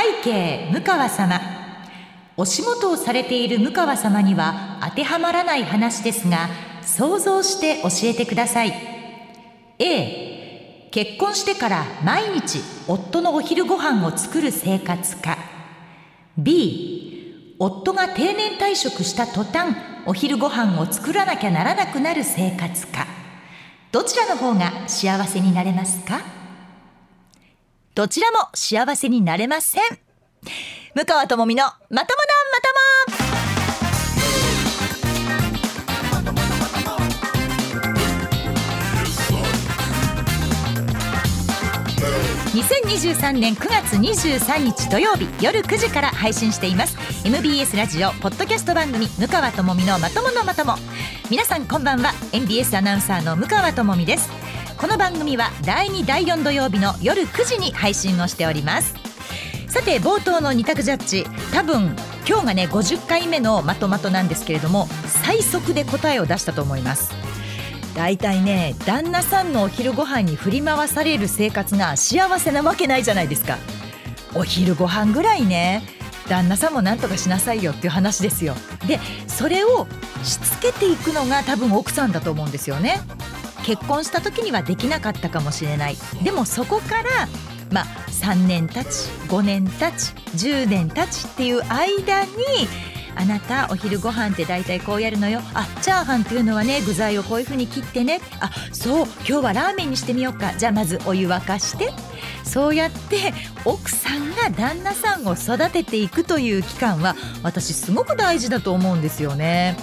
背景向川様。お仕事をされている向川様には当てはまらない話ですが想像して教えてください。A 結婚してから毎日夫のお昼ご飯を作る生活か。B 夫が定年退職した途端お昼ご飯を作らなきゃならなくなる生活か。どちらの方が幸せになれますか？どちらも幸せになれません。向川智美のまともなまとも。2023年9月23日土曜日夜9時から配信しています。MBS ラジオポッドキャスト番組向川智美のまとものまとも。皆さんこんばんは。MBS アナウンサーの向川智美です。この番組は第2第4土曜日の夜9時に配信をしております。さて冒頭の二択ジャッジ。多分今日がね50回目のまとまとなんですけれども最速で答えを出したと思います。だいたいね旦那さんのお昼ご飯に振り回される生活が幸せなわけないじゃないですか。お昼ご飯ぐらいね旦那さんも何とかしなさいよっていう話ですよ。でそれをしつけていくのが多分奥さんだと思うんですよね。結婚した時にはできなかったかもしれない。でもそこからまあ3年経ち5年経ち10年経ちっていう間にあなたお昼ご飯って大体こうやるのよ。あチャーハンっていうのはね具材をこういう風に切ってね。あそう今日はラーメンにしてみようか。じゃあまずお湯沸かしてそうやって奥さんが旦那さんを育てていくという期間は私すごく大事だと思うんですよね。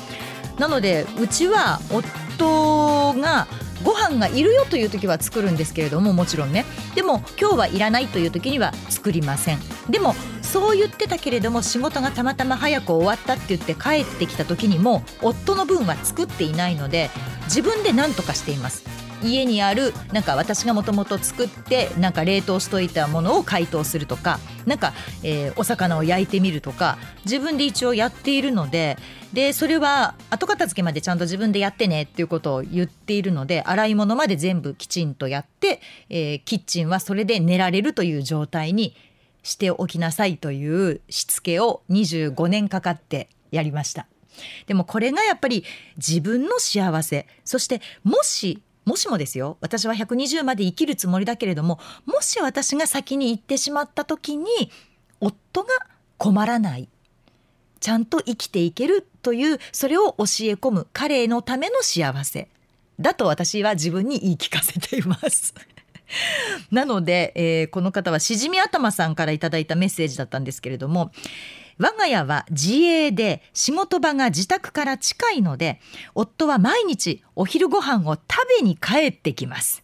なのでうちは夫がご飯がいるよという時は作るんですけれどももちろんね。でも今日はいらないという時には作りません。でもそう言ってたけれども仕事がたまたま早く終わったって言って帰ってきた時にも夫の分は作っていないので自分で何とかしています。家にあるなんか私がもともと作ってなんか冷凍しといたものを解凍するとかなんか、えー、お魚を焼いてみるとか自分で一応やっているのででそれは後片付けまでちゃんと自分でやってねっていうことを言っているので洗い物まで全部きちんとやって、えー、キッチンはそれで寝られるという状態にしておきなさいというしつけを25年かかってやりました。でもこれがやっぱり自分の幸せそしてもしもしもですよ私は120まで生きるつもりだけれどももし私が先に行ってしまった時に夫が困らないちゃんと生きていけるというそれを教え込む彼のための幸せだと私は自分に言い聞かせています。なので、えー、この方はしじみ頭さんからいただいたメッセージだったんですけれども我が家は自営で仕事場が自宅から近いので夫は毎日お昼ご飯を食べに帰ってきます。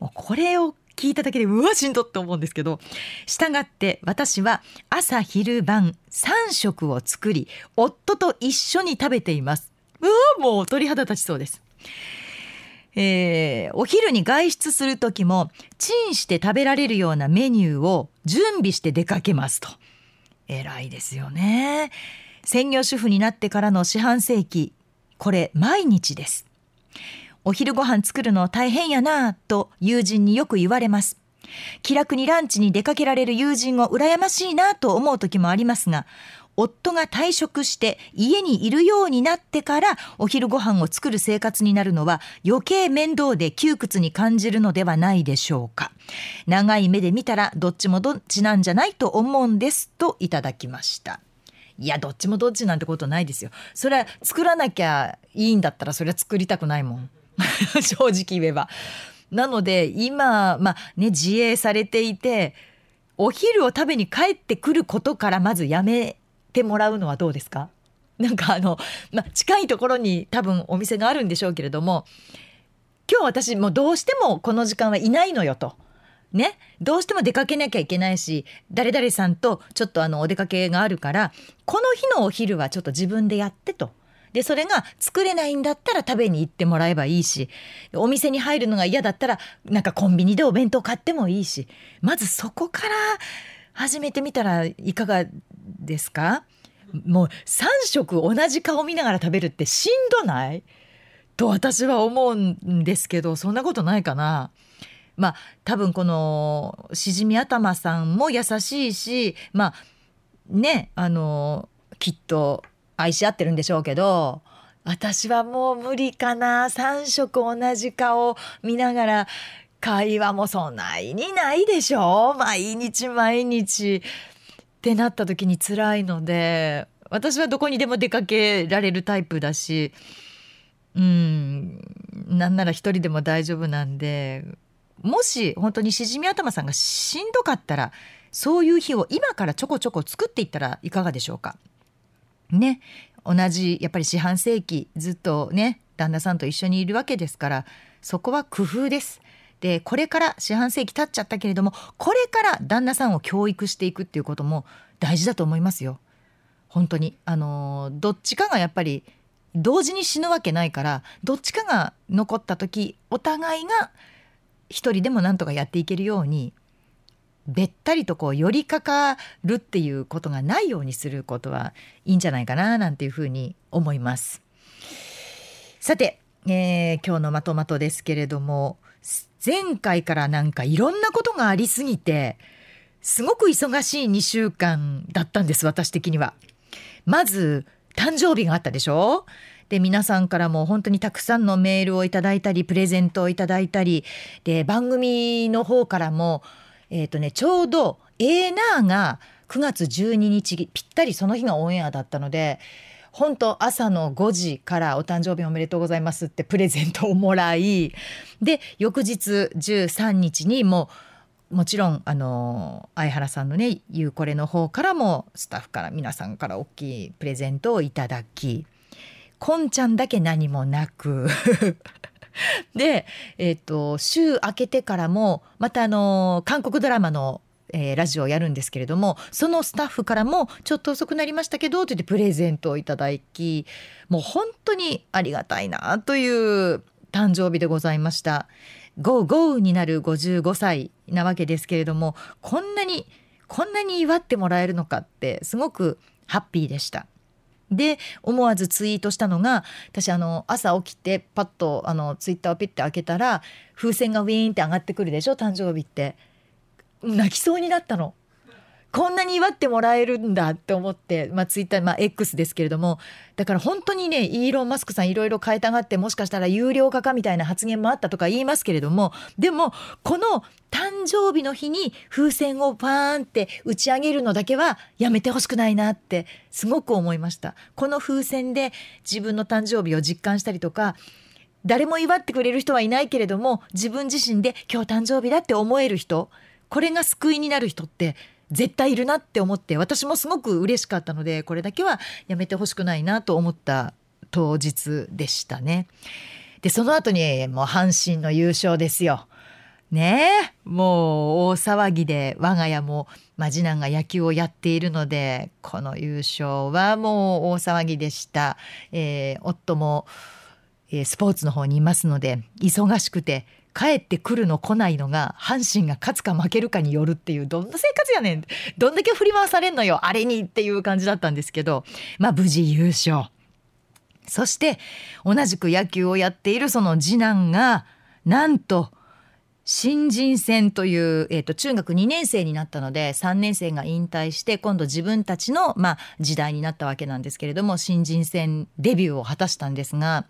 もうこれを聞いただけでうわしんどって思うんですけど従って私は朝昼晩3食を作り夫と一緒に食べています。うわもう鳥肌立ちそうです。えー、お昼に外出する時もチンして食べられるようなメニューを準備して出かけますと。偉いですよね。専業主婦になってからの四半世紀これ毎日です。お昼ご飯作るの大変やなぁと友人によく言われます。気楽にランチに出かけられる友人を羨ましいなと思う時もありますが夫が退職して家にいるようになってからお昼ご飯を作る生活になるのは余計面倒で窮屈に感じるのではないでしょうか。長い目で見たらどっちもどっちなんじゃないと思うんですといただきました。いやどっちもどっちなんてことないですよ。それは作らなきゃいいんだったらそれは作りたくないもん。正直言えば。なので今まあね自営されていてお昼を食べに帰ってくることからまずやめてもらうのはどうですか？なんかあの、まあ、近いところに多分お店があるんでしょうけれども今日私もうどうしてもこの時間はいないのよと。ね、どうしても出かけなきゃいけないし誰々さんとちょっとあのお出かけがあるからこの日のお昼はちょっと自分でやってと。でそれが作れないんだったら食べに行ってもらえばいいしお店に入るのが嫌だったらなんかコンビニでお弁当買ってもいいしまずそこから始めてみたらいかがですか？もう3食同じ顔見ながら食べるってしんどない？と私は思うんですけどそんなことないかな。まあ多分このしじみ頭さんも優しいしまあねあのきっと愛し合ってるんでしょうけど私はもう無理かな。3食同じ顔見ながら会話もそんなにないでしょ？毎日毎日。ってなった時に辛いので私はどこにでも出かけられるタイプだしうんなんなら一人でも大丈夫なんでもし本当にしじみ頭さんがしんどかったらそういう日を今からちょこちょこ作っていったらいかがでしょうか？ね同じやっぱり四半世紀ずっとね旦那さんと一緒にいるわけですからそこは工夫です。でこれから四半世紀経っちゃったけれどもこれから旦那さんを教育していくっていうことも大事だと思いますよ。本当にあのどっちかがやっぱり同時に死ぬわけないからどっちかが残った時お互いが一人でもなんとかやっていけるようにべったりとこう寄りかかるっていうことがないようにすることはいいんじゃないかななんていうふうに思います。さて、えー、今日のまとまとですけれども前回からなんかいろんなことがありすぎてすごく忙しい2週間だったんです私的には。まず誕生日があったでしょ？で皆さんからも本当にたくさんのメールをいただいたりプレゼントをいただいたりで番組の方からも、えーとね、ちょうど A ナーが9月12日ぴったりその日がオンエアだったので本当朝の5時からお誕生日おめでとうございますってプレゼントをもらいで翌日13日にもうもちろんあの相原さんのねゆうこれの方からもスタッフから皆さんから大きいプレゼントをいただきこんちゃんだけ何もなく。で、えーと、週明けてからもまたあの韓国ドラマのえー、ラジオをやるんですけれどもそのスタッフからも「ちょっと遅くなりましたけど」と言ってプレゼントをいただきもう本当にありがたいなという誕生日でございました。ゴーゴーになる55歳なわけですけれどもこんなにこんなに祝ってもらえるのかってすごくハッピーでした。で思わずツイートしたのが私あの朝起きてパッとあのツイッターをピッて開けたら風船がウィーンって上がってくるでしょ誕生日って泣きそうになったの。こんなに祝ってもらえるんだって思って、まあ、ツイッター、まあ、X ですけれども。だから本当にねイーロン・マスクさんいろいろ変えたがってもしかしたら有料化かみたいな発言もあったとか言いますけれども。でもこの誕生日の日に風船をパーンって打ち上げるのだけはやめてほしくないなってすごく思いました。この風船で自分の誕生日を実感したりとか誰も祝ってくれる人はいないけれども自分自身で今日誕生日だって思える人。これが救いになる人って絶対いるなって思って私もすごく嬉しかったのでこれだけはやめてほしくないなと思った当日でしたね。でその後にもう阪神の優勝ですよ。ねもう大騒ぎで我が家も、まあ、次男が野球をやっているのでこの優勝はもう大騒ぎでした。えー、夫も、えー、スポーツの方にいますので忙しくて帰ってくるの来ないのが阪神が勝つか負けるかによるっていうどんな生活やねん。どんだけ振り回されんのよあれにっていう感じだったんですけど。まあ無事優勝。そして同じく野球をやっているその次男がなんと新人戦という、えー、と中学2年生になったので3年生が引退して今度自分たちの、まあ、時代になったわけなんですけれども新人戦デビューを果たしたんですが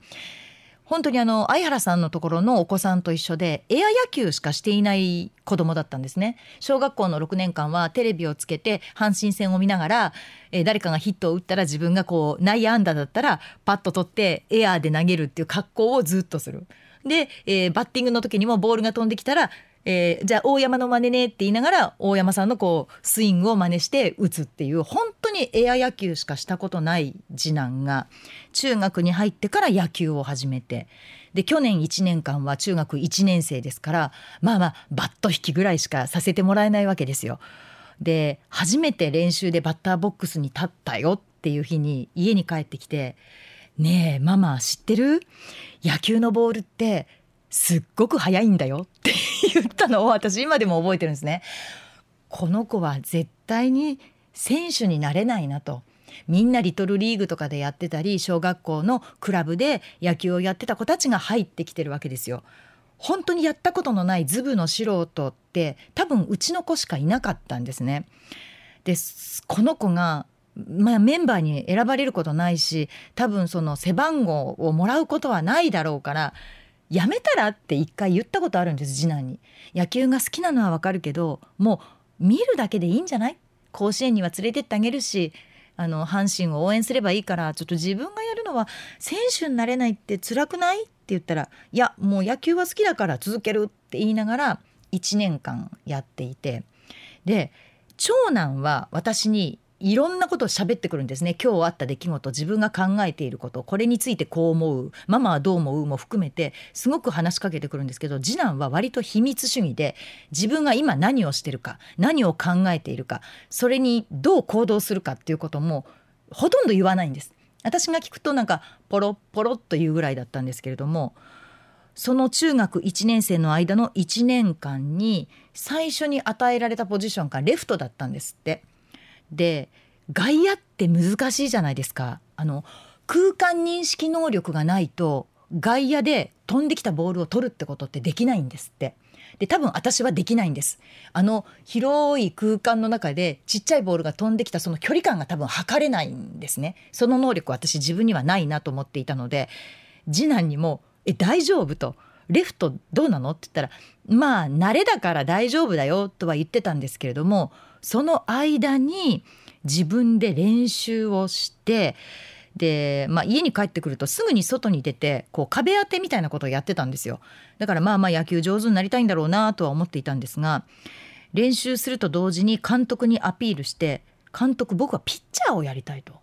本当にあの相原さんのところのお子さんと一緒でエア野球しかしていない子供だったんですね小学校の6年間はテレビをつけて阪神戦を見ながら、えー、誰かがヒットを打ったら自分がこう内野安打だったらパッと取ってエアーで投げるっていう格好をずっとする。で、えー、バッティングの時にもボールが飛んできたらえー、じゃあ大山の真似ねって言いながら大山さんのこうスイングを真似して打つっていう本当にエア野球しかしたことない次男が中学に入ってから野球を始めてで去年1年間は中学1年生ですからまあまあバット引きぐらいしかさせてもらえないわけですよ。で初めて練習でバッターボックスに立ったよっていう日に家に帰ってきて「ねえママ知ってる？野球のボールってすっごく速いんだよって言ったのを私今でも覚えてるんですね。この子は絶対に選手になれないなと。みんなリトルリーグとかでやってたり小学校のクラブで野球をやってた子たちが入ってきてるわけですよ。本当にやったことのないズブの素人って多分うちの子しかいなかったんですね。でこの子がまあ、メンバーに選ばれることないし多分その背番号をもらうことはないだろうからやめたらって一回言ったことあるんです次男に。野球が好きなのはわかるけどもう見るだけでいいんじゃない？甲子園には連れてってあげるしあの阪神を応援すればいいからちょっと自分がやるのは選手になれないって辛くない？って言ったらいやもう野球は好きだから続けるって言いながら1年間やっていて。で長男は私にいろんなことを喋ってくるんですね今日あった出来事自分が考えていることこれについてこう思うママはどう思うも含めてすごく話しかけてくるんですけど次男は割と秘密主義で自分が今何をしてるか何を考えているかそれにどう行動するかっていうこともほとんど言わないんです。私が聞くとなんかポロポロっというぐらいだったんですけれどもその中学1年生の間の1年間に最初に与えられたポジションがレフトだったんですって。で外野って難しいじゃないですか。あの空間認識能力がないと外野で飛んできたボールを取るってことってできないんですって。で多分私はできないんです。あの広い空間の中でちっちゃいボールが飛んできたその距離感が多分測れないんですね。その能力私自分にはないなと思っていたので次男にも「え大丈夫?」と「レフトどうなの?」って言ったら「まあ慣れだから大丈夫だよ」とは言ってたんですけれどもその間に自分で練習をしてで、まあ、家に帰ってくるとすぐに外に出てこう壁当てみたいなことをやってたんですよだからまあまあ野球上手になりたいんだろうなとは思っていたんですが練習すると同時に監督にアピールして監督僕はピッチャーをやりたいと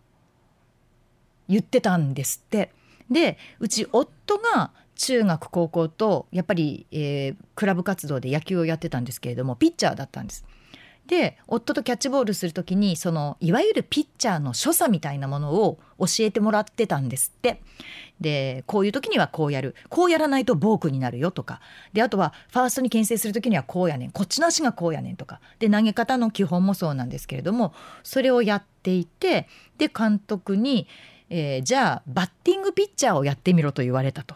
言ってたんですってでうち夫が中学高校とやっぱり、えー、クラブ活動で野球をやってたんですけれどもピッチャーだったんです。で夫とキャッチボールする時にそのいわゆるピッチャーの所作みたいなものを教えてもらってたんですって。でこういう時にはこうやる。こうやらないとボークになるよとか。であとはファーストに牽制する時にはこうやねん。こっちの足がこうやねんとか。で投げ方の基本もそうなんですけれどもそれをやっていてで監督に、えー、じゃあバッティングピッチャーをやってみろと言われたと。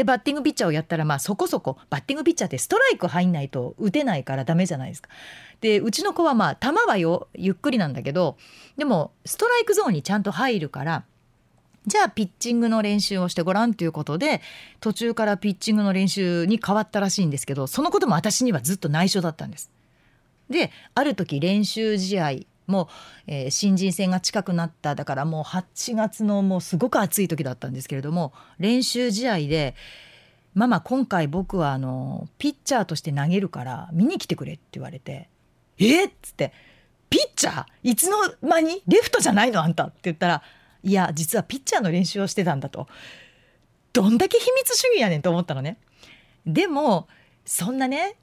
でバッティングピッチャーをやったらまあそこそこバッティングピッチャーってストライク入んないと打てないからダメじゃないですか。でうちの子はまあ球はよゆっくりなんだけどでもストライクゾーンにちゃんと入るからじゃあピッチングの練習をしてごらんということで途中からピッチングの練習に変わったらしいんですけどそのことも私にはずっと内緒だったんです。である時練習試合もう、えー、新人戦が近くなっただからもう8月のもうすごく暑い時だったんですけれども練習試合で「ママ今回僕はあのピッチャーとして投げるから見に来てくれ」って言われて「えっ?」っつって「ピッチャーいつの間にレフトじゃないの？あんた」って言ったら「いや実はピッチャーの練習をしてたんだ」と。どんだけ秘密主義やねんと思ったのね。でもそんなね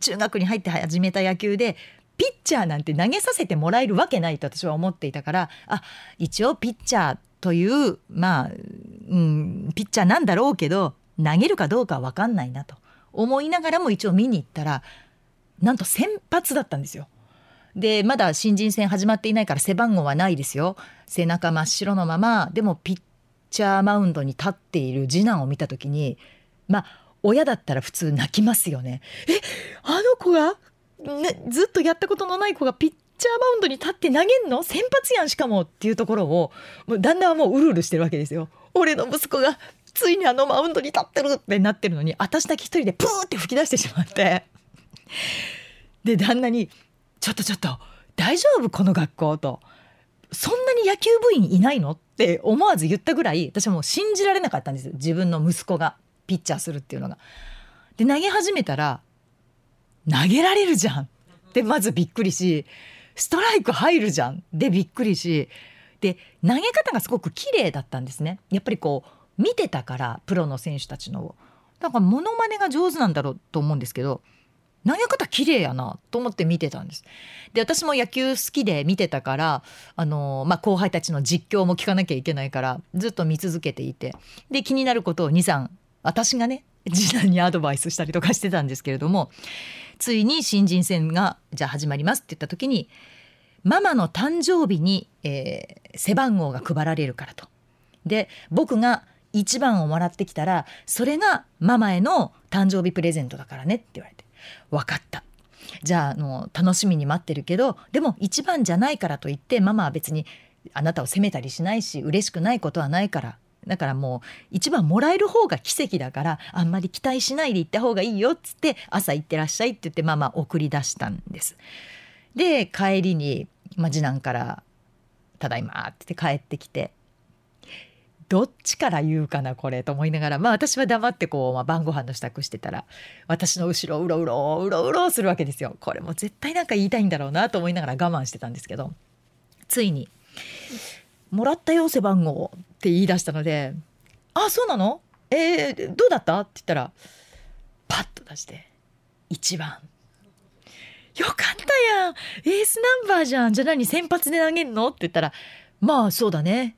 中学に入って始めた野球でピッチャーなんて投げさせてもらえるわけないと私は思っていたからあ一応ピッチャーというまあ、うん、ピッチャーなんだろうけど投げるかどうかは分かんないなと思いながらも一応見に行ったらなんと先発だったんですよ。でまだ新人戦始まっていないから背番号はないですよ。背中真っ白のままでもピッチャーマウンドに立っている次男を見た時にまあ親だったら普通泣きますよね。えあの子がね、ずっとやったことのない子がピッチャーマウンドに立って投げんの？先発やんしかもっていうところをもう旦那はもううるうるしてるわけですよ。俺の息子がついにあのマウンドに立ってるってなってるのに私だけ一人でプーって吹き出してしまってで旦那に「ちょっとちょっと大丈夫この学校」と「そんなに野球部員いないの?」って思わず言ったぐらい私はもう信じられなかったんです自分の息子がピッチャーするっていうのが。で投げ始めたら投げられるじゃん。ってまずびっくりしストライク入るじゃん。でびっくりしで投げ方がすごく綺麗だったんですね。やっぱりこう見てたからプロの選手たちのだからモノマネが上手なんだろうと思うんですけど投げ方綺麗やなと思って見てたんです。で私も野球好きで見てたからあの、まあ、後輩たちの実況も聞かなきゃいけないからずっと見続けていて。で気になることを23私がね次男にアドバイスしたりとかしてたんですけれどもついに新人戦がじゃあ始まりますって言った時にママの誕生日に、えー、背番号が配られるからと。で僕が1番をもらってきたらそれがママへの誕生日プレゼントだからねって言われて分かったじゃああの楽しみに待ってるけどでも一番じゃないからといってママは別にあなたを責めたりしないし嬉しくないことはないからだからもう一番もらえる方が奇跡だからあんまり期待しないで行った方がいいよっつって朝行ってらっしゃいって言ってママ送り出したんです。で帰りに、まあ、次男から「ただいま」ってって帰ってきてどっちから言うかなこれと思いながらまあ私は黙ってこう、まあ、晩ご飯の支度してたら私の後ろをうろうろうろうろするわけですよ。これも絶対なんか言いたいんだろうなと思いながら我慢してたんですけどついに「もらったよ背番号」って言い出したので「あそうなの？えー、どうだった?」って言ったらパッと出して「1番」。よかったやん。エースナンバーじゃん。じゃあ何先発で投げるの？って言ったらまあそうだね。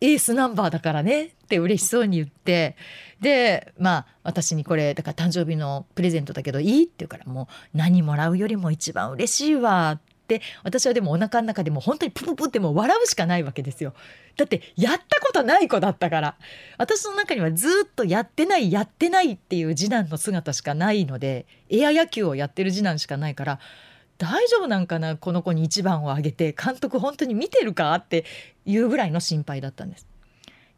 エースナンバーだからね。って嬉しそうに言ってでまあ私にこれだから誕生日のプレゼントだけどいい？って言うからもう何もらうよりも一番嬉しいわ。って私はでもお腹の中でも本当にプププってもう笑うしかないわけですよだってやったことない子だったから私の中にはずっとやってないやってないっていう次男の姿しかないのでエア野球をやってる次男しかないから大丈夫なんかなこの子に1番をあげて監督本当に見てるかっていうぐらいの心配だったんです。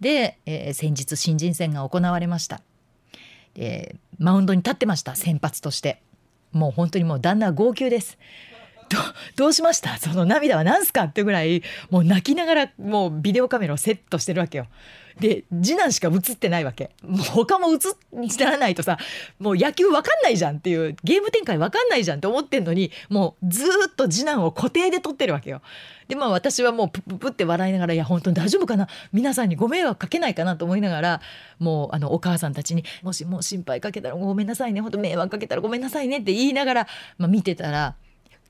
で、えー、先日新人戦が行われました。でマウンドに立ってました先発としてもう本当にもう旦那号泣ですどどうしました？その涙は何すかってぐらいもう泣きながらもうビデオカメラをセットしてるわけよ。で次男しか映ってないわけもう他も映らないとさもう野球わかんないじゃんっていうゲーム展開わかんないじゃんって思ってんのにもうずっと次男を固定で撮ってるわけよ。でまあ私はもうプッププって笑いながら「いや本当に大丈夫かな？皆さんにご迷惑かけないかな」と思いながらもうあのお母さんたちに「もしもう心配かけたらごめんなさいね本当迷惑かけたらごめんなさいね」って言いながら、まあ、見てたら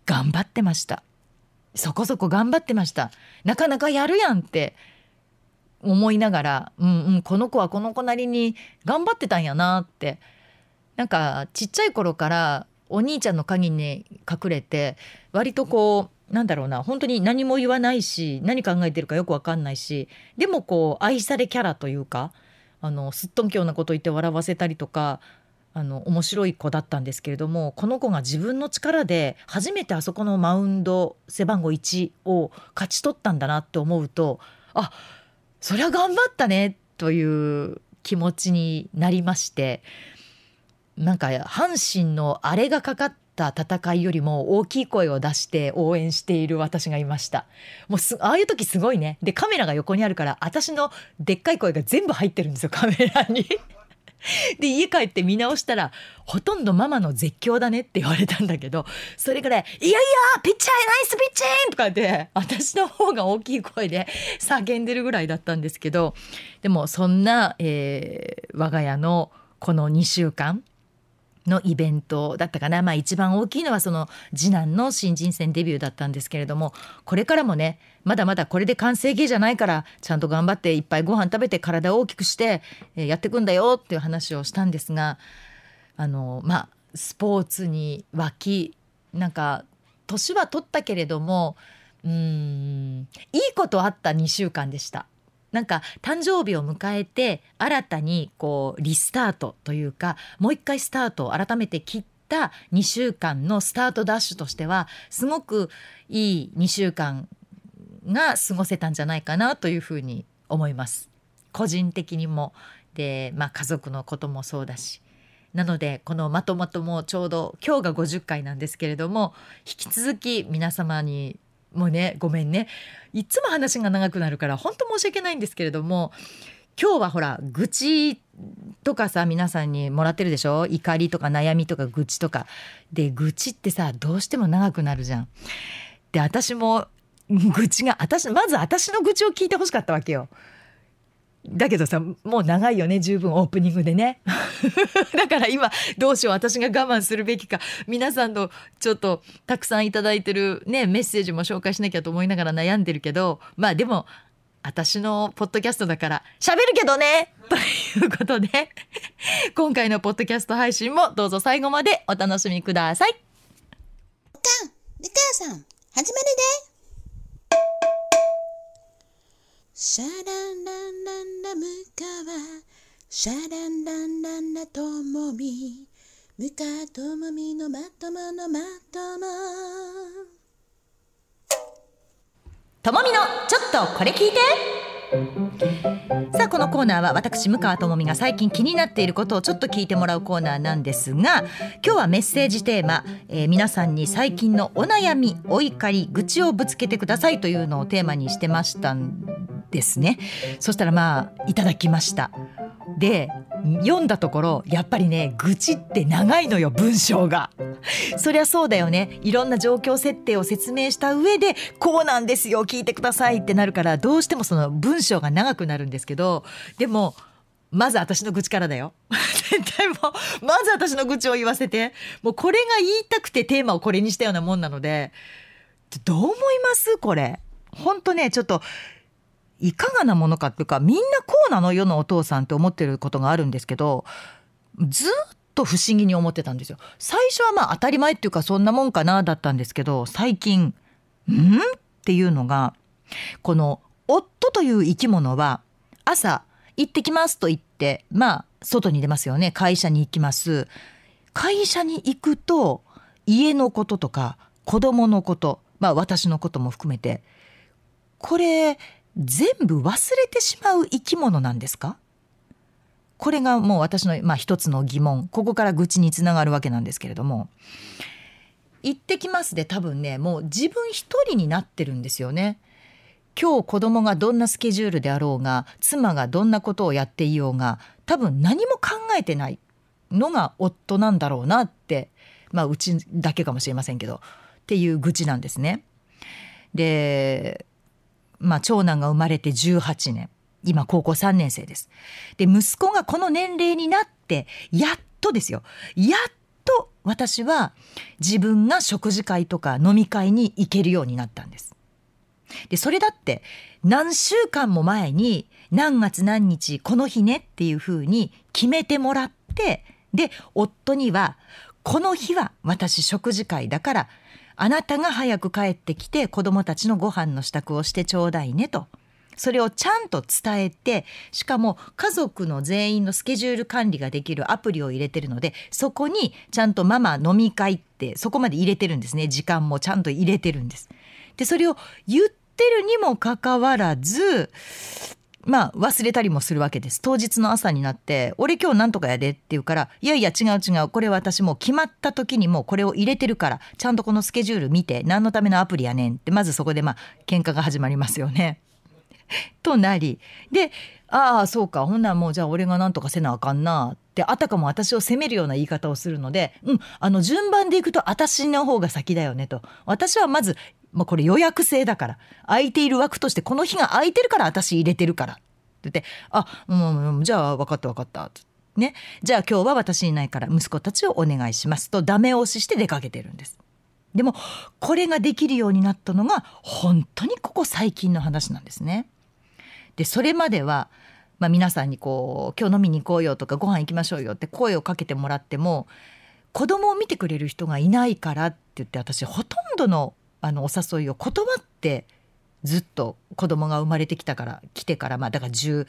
頑張ってました。そこそこ頑張ってました。なかなかやるやんって思いながらうんうんこの子はこの子なりに頑張ってたんやなって。なんかちっちゃい頃からお兄ちゃんの影に隠れて割とこうなんだろうな本当に何も言わないし何考えてるかよく分かんないしでもこう愛されキャラというかあのすっとんきょうなこと言って笑わせたりとかあの面白い子だったんですけれどもこの子が自分の力で初めてあそこのマウンド背番号1を勝ち取ったんだなって思うとあそりゃ頑張ったねという気持ちになりましてなんか阪神のあれがかかった戦いよりも大きい声を出して応援している私がいました。もうああいう時すごいね。でカメラが横にあるから私のでっかい声が全部入ってるんですよカメラに。で家帰って見直したらほとんどママの絶叫だねって言われたんだけどそれぐらい「いやいやピッチャーナイスピッチン!」とかって私の方が大きい声で 叫んでるぐらいだったんですけどでもそんな、えー、我が家のこの2週間のイベントだったかな、まあ、一番大きいのはその次男の新人戦デビューだったんですけれどもこれからもねまだまだこれで完成形じゃないからちゃんと頑張っていっぱいご飯食べて体を大きくしてやっていくんだよっていう話をしたんですがあのまあスポーツに沸きなんか年は取ったけれどもうんいいことあった2週間でした。なんか誕生日を迎えて新たにこうリスタートというかもう一回スタートを改めて切った2週間のスタートダッシュとしてはすごくいい2週間が過ごせたんじゃないかなというふうに思います。個人的にもで、まあ、家族のこともそうだしなのでこのまとまともちょうど今日が50回なんですけれども引き続き皆様にもうねごめんねいつも話が長くなるから本当申し訳ないんですけれども今日はほら愚痴とかさ皆さんにもらってるでしょ？怒りとか悩みとか愚痴とかで愚痴ってさどうしても長くなるじゃん。で私も愚痴が私まず私の愚痴を聞いてほしかったわけよ。だけどさもう長いよね十分オープニングでね だから今どうしよう私が我慢するべきか皆さんのちょっとたくさん頂いてるねメッセージも紹介しなきゃと思いながら悩んでるけどまあでも私のポッドキャストだから喋るけどね ということで今回のポッドキャスト配信もどうぞ最後までお楽しみください。おかん、みかさん、始まるで。シャランランランラムカワシャランランランラトモミムカトモミのまとものまとも。ともみのちょっとこれ聞いて。さあこのコーナーは私向川智美が最近気になっていることをちょっと聞いてもらうコーナーなんですが今日はメッセージテーマ、えー皆さんに最近のお悩みお怒り愚痴をぶつけてくださいというのをテーマにしてましたんですね。そしたらまあいただきました。で読んだところやっぱりね愚痴って長いのよ文章が。そりゃそうだよね。いろんな状況設定を説明した上でこうなんですよ聞いてくださいってなるからどうしてもその文章が長くなるんですけどでもまず私の愚痴からだよ。絶対もうまず私の愚痴を言わせて。もうこれが言いたくてテーマをこれにしたようなもんなので。どう思います？これ。本当ねちょっといかがなものかっていうかみんなこうなの世のお父さんって思ってることがあるんですけどずっと不思議に思ってたんですよ。最初はまあ当たり前っていうかそんなもんかなだったんですけど最近「ん?」っていうのがこの夫という生き物は朝行ってきますと言ってまあ外に出ますよね会社に行きます。会社に行くと家のこととか子供のことまあ私のことも含めてこれ全部忘れてしまう生き物なんですか？これがもう私の、まあ、一つの疑問ここから愚痴につながるわけなんですけれども「行ってきます」で多分ねもう自分一人になってるんですよね。今日子供がどんなスケジュールであろうが妻がどんなことをやっていようが多分何も考えてないのが夫なんだろうなってまあうちだけかもしれませんけどっていう愚痴なんですね。でまあ、長男が生まれて18年今高校3年生です。で息子がこの年齢になってやっとですよやっと私は自分が食事会とか飲み会に行けるようになったんです。でそれだって何週間も前に何月何日この日ねっていうふうに決めてもらってで夫にはこの日は私食事会だからあなたが早く帰ってきて子供たちのご飯の支度をしてちょうだいねと。それをちゃんと伝えてしかも家族の全員のスケジュール管理ができるアプリを入れてるのでそこにちゃんとママ飲み会ってそこまで入れてるんですね時間もちゃんと入れてるんです。でそれを言ってるにもかかわらずまあ忘れたりもするわけです。当日の朝になって「俺今日なんとかやで」って言うから「いやいや違う違う。これ私もう決まった時にもうこれを入れてるからちゃんとこのスケジュール見て何のためのアプリやねん」ってまずそこでまあ喧嘩が始まりますよね。となりで「ああそうか。ほんならもうじゃあ俺がなんとかせなあかんな」ってあたかも私を責めるような言い方をするので「うんあの順番でいくと私の方が先だよね」と。私はまずまあ、これ予約制だから。空いている枠としてこの日が空いてるから私入れてるから。って言って「あうん、じゃあ分かった分かった」っね、じゃあ今日は私いないから息子たちをお願いします。とダメ押しして出かけてるんです。でもこれができるようになったのが本当にここ最近の話なんですね。でそれまでは、まあ、皆さんにこう「今日飲みに行こうよ」とか「ご飯行きましょうよ」って声をかけてもらっても子供を見てくれる人がいないからって言って私ほとんどのあのお誘いを断ってずっと子供が生まれてきたから来てからまあだから18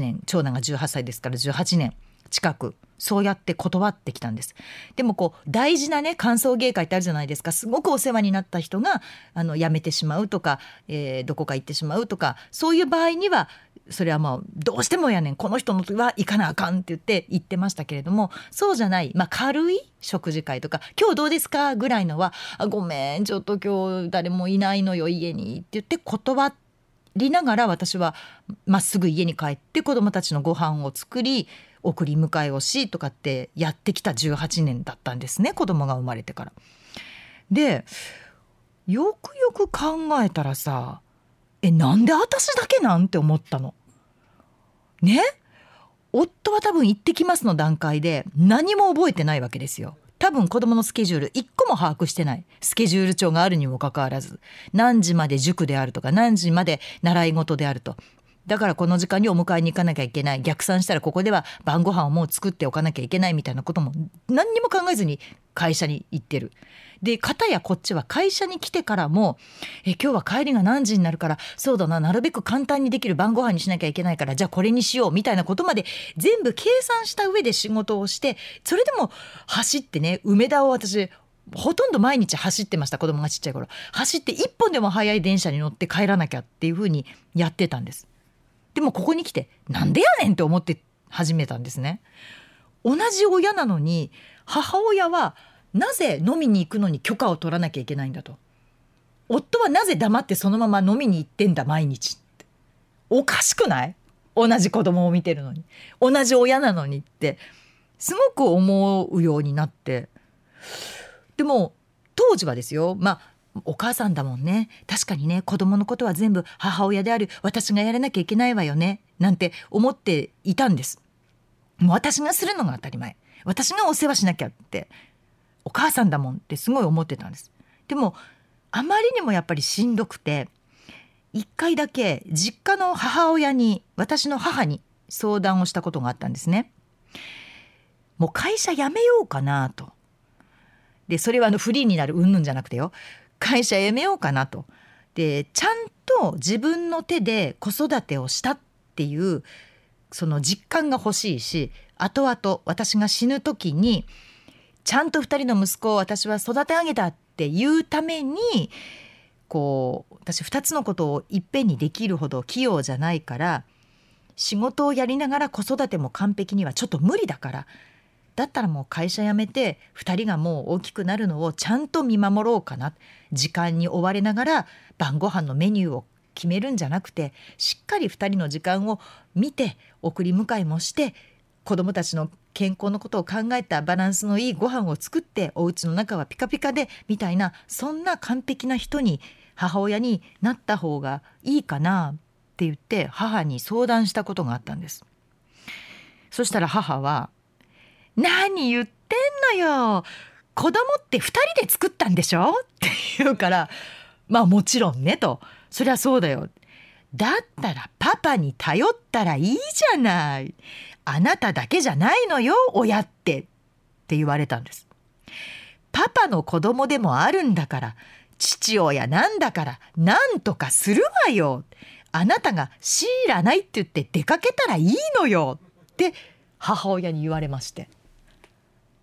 年長男が18歳ですから18年近くそうやって断ってきたんです。でもこう大事なね歓送迎会ってあるじゃないですか。すごくお世話になった人があの辞めてしまうとか、えーどこか行ってしまうとかそういう場合にはそれはもうどうしてもやねんこの人のは行かなあかんって言って言ってましたけれどもそうじゃない、まあ、軽い食事会とか「今日どうですか?」ぐらいのは「ごめんちょっと今日誰もいないのよ家に」って言って断りながら私はまっすぐ家に帰って子供たちのご飯を作り送り迎えをしとかってやってきた18年だったんですね子供が生まれてから。でよくよく考えたらさえなんで私だけなんて思ったの？ね？夫は多分行ってきますの段階で何も覚えてないわけですよ。多分子供のスケジュール一個も把握してないスケジュール帳があるにもかかわらず何時まで塾であるとか何時まで習い事であるとだからこの時間にお迎えに行かなきゃいけない。逆算したらここでは晩ご飯をもう作っておかなきゃいけないみたいなことも何にも考えずに会社に行ってる。で片やこっちは会社に来てからもえ今日は帰りが何時になるからそうだななるべく簡単にできる晩ご飯にしなきゃいけないからじゃあこれにしようみたいなことまで全部計算した上で仕事をしてそれでも走ってね梅田を私ほとんど毎日走ってました子供がちっちゃい頃。走って一本でも早い電車に乗って帰らなきゃっていうふうにやってたんです。でもここに来てなんでやねんって思って始めたんですね。同じ親なのに母親はなぜ飲みに行くのに許可を取らなきゃいけないんだと。夫はなぜ黙ってそのまま飲みに行ってんだ毎日って。おかしくない？同じ子供を見てるのに。同じ親なのにって。すごく思うようになって。でも当時はですよ。まあお母さんだもんね。確かにね子供のことは全部母親である私がやらなきゃいけないわよね。なんて思っていたんです。もう私がするのが当たり前。私がお世話しなきゃって。お母さんだもんってすごい思ってたんです。でもあまりにもやっぱりしんどくて一回だけ実家の母親に私の母に相談をしたことがあったんですね。もう会社辞めようかなと。でそれはあのフリーになるうんぬんじゃなくてよ。会社辞めようかなと。でちゃんと自分の手で子育てをしたっていうその実感が欲しいし後々私が死ぬ時にちゃんと2人の息子を私は育て上げたっていうためにこう私2つのことをいっぺんにできるほど器用じゃないから仕事をやりながら子育ても完璧にはちょっと無理だからだったらもう会社辞めて2人がもう大きくなるのをちゃんと見守ろうかな時間に追われながら晩ご飯のメニューを決めるんじゃなくてしっかり2人の時間を見て送り迎えもして子どもたちの健康のことを考えたバランスのいいご飯を作ってお家の中はピカピカでみたいなそんな完璧な人に母親になった方がいいかなって言って母に相談したことがあったんです。そしたら母は何言ってんのよ。子供って2人で作ったんでしょ？って言うからまあもちろんねと。そりゃそうだよ。だったらパパに頼ったらいいじゃない。あなただけじゃないのよ親って。って言われたんです。パパの子供でもあるんだから父親なんだから何とかするわよ。あなたが強いらないって言って出かけたらいいのよ。って母親に言われまして。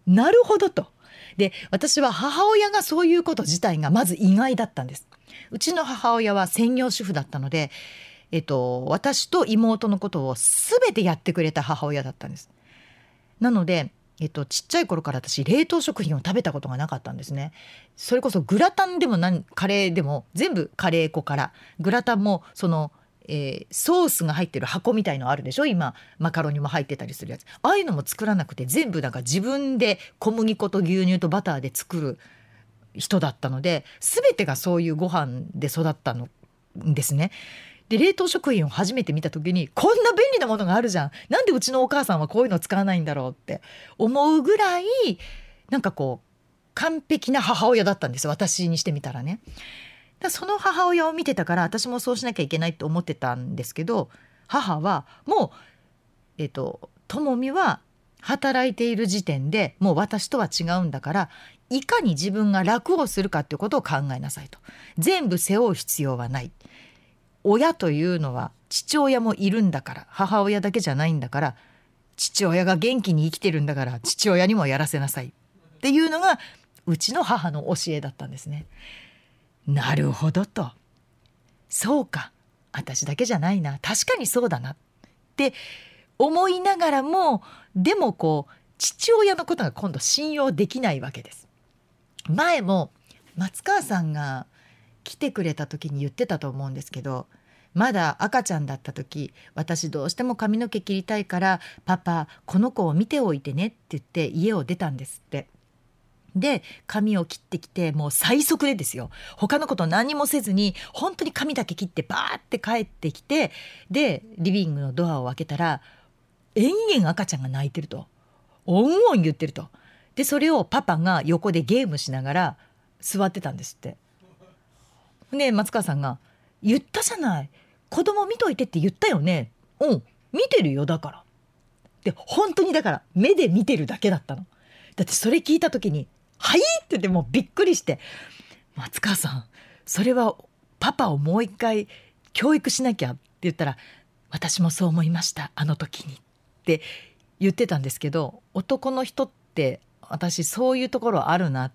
なるほどと。で私は母親がそういうこと自体がまず意外だったんです。うちの母親は専業主婦だったので、えっと、私と妹のことを全てやってくれた母親だったんです。なので、えっと、ちっちゃい頃から私冷凍食品を食べたことがなかったんですね。それこそグラタンでもカレーでも全部カレー粉からグラタンもそのえー、ソースが入ってる箱みたいのあるでしょ？今マカロニも入ってたりするやつああいうのも作らなくて全部なんか自分で小麦粉と牛乳とバターで作る人だったので全てがそういうご飯で育ったのですね。で冷凍食品を初めて見た時にこんな便利なものがあるじゃんなんでうちのお母さんはこういうの使わないんだろうって思うぐらいなんかこう完璧な母親だったんです私にしてみたらね。その母親を見てたから私もそうしなきゃいけないって思ってたんですけど母はもうえっとともみは働いている時点でもう私とは違うんだからいかに自分が楽をするかっていうことを考えなさいと全部背負う必要はない親というのは父親もいるんだから母親だけじゃないんだから父親が元気に生きてるんだから父親にもやらせなさいっていうのがうちの母の教えだったんですね。なるほどと。そうか。私だけじゃないな。確かにそうだな。って思いながらもでもこう父親のことが今度信用できないわけです。前も松川さんが来てくれた時に言ってたと思うんですけどまだ赤ちゃんだった時私どうしても髪の毛切りたいからパパこの子を見ておいてねって言って家を出たんですって。で髪を切ってきてもう最速でですよ。他のこと何もせずに本当に髪だけ切ってバーって帰ってきてでリビングのドアを開けたら延々赤ちゃんが泣いてると。オンオン言ってると。でそれをパパが横でゲームしながら座ってたんですって。で松川さんが「言ったじゃない。子供見といてって言ったよね。うん見てるよだから。で本当にだから目で見てるだけだったの。だってそれ聞いた時に「はい!」って言ってもうびっくりして「松川さんそれはパパをもう一回教育しなきゃ」って言ったら「私もそう思いましたあの時に」って言ってたんですけど男の人って私そういうところあるな。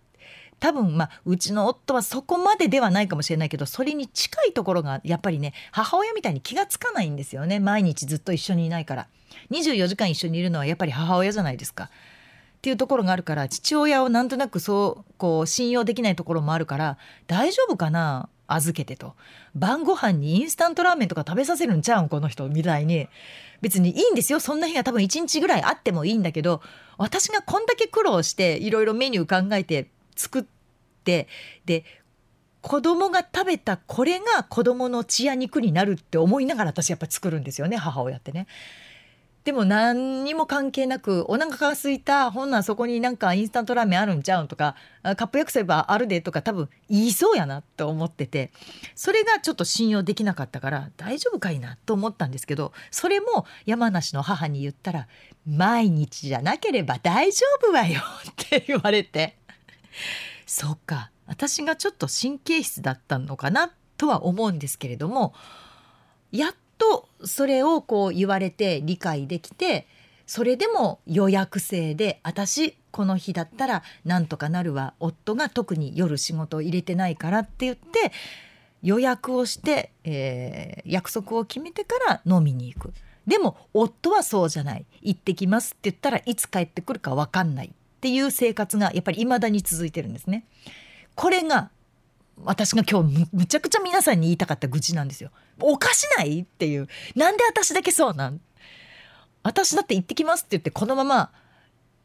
多分まあうちの夫はそこまでではないかもしれないけどそれに近いところがやっぱりね母親みたいに気がつかないんですよね。毎日ずっと一緒にいないから。24時間一緒にいるのはやっぱり母親じゃないですか。っていうところがあるから父親をなんとなくそうこう信用できないところもあるから大丈夫かな預けてと。晩ご飯にインスタントラーメンとか食べさせるんちゃうんこの人みたいに。別にいいんですよ。そんな日が多分1日ぐらいあってもいいんだけど私がこんだけ苦労していろいろメニュー考えて作ってで子供が食べたこれが子供の血や肉になるって思いながら私やっぱり作るんですよね母親ってね。でも何にも関係なくお腹が空いたほんなんそこになんかインスタントラーメンあるんちゃうんとかカップ焼きそばあるでとか多分言いそうやなと思ってて。それがちょっと信用できなかったから大丈夫かいなと思ったんですけどそれも山梨の母に言ったら「毎日じゃなければ大丈夫わよ」って言われて。そっか私がちょっと神経質だったのかなとは思うんですけれどもやっとそれをこう言われて理解できてそれでも予約制で私この日だったらなんとかなるわ夫が特に夜仕事を入れてないからって言って予約をして、えー、約束を決めてから飲みに行くでも夫はそうじゃない行ってきますって言ったらいつ帰ってくるか分かんないっていう生活がやっぱり未だに続いてるんですね。これが私が今日むちゃくちゃ皆さんに言いたかった愚痴なんですよ。おかしないっていう。なんで私だけそうなん？私だって行ってきますって言ってこのまま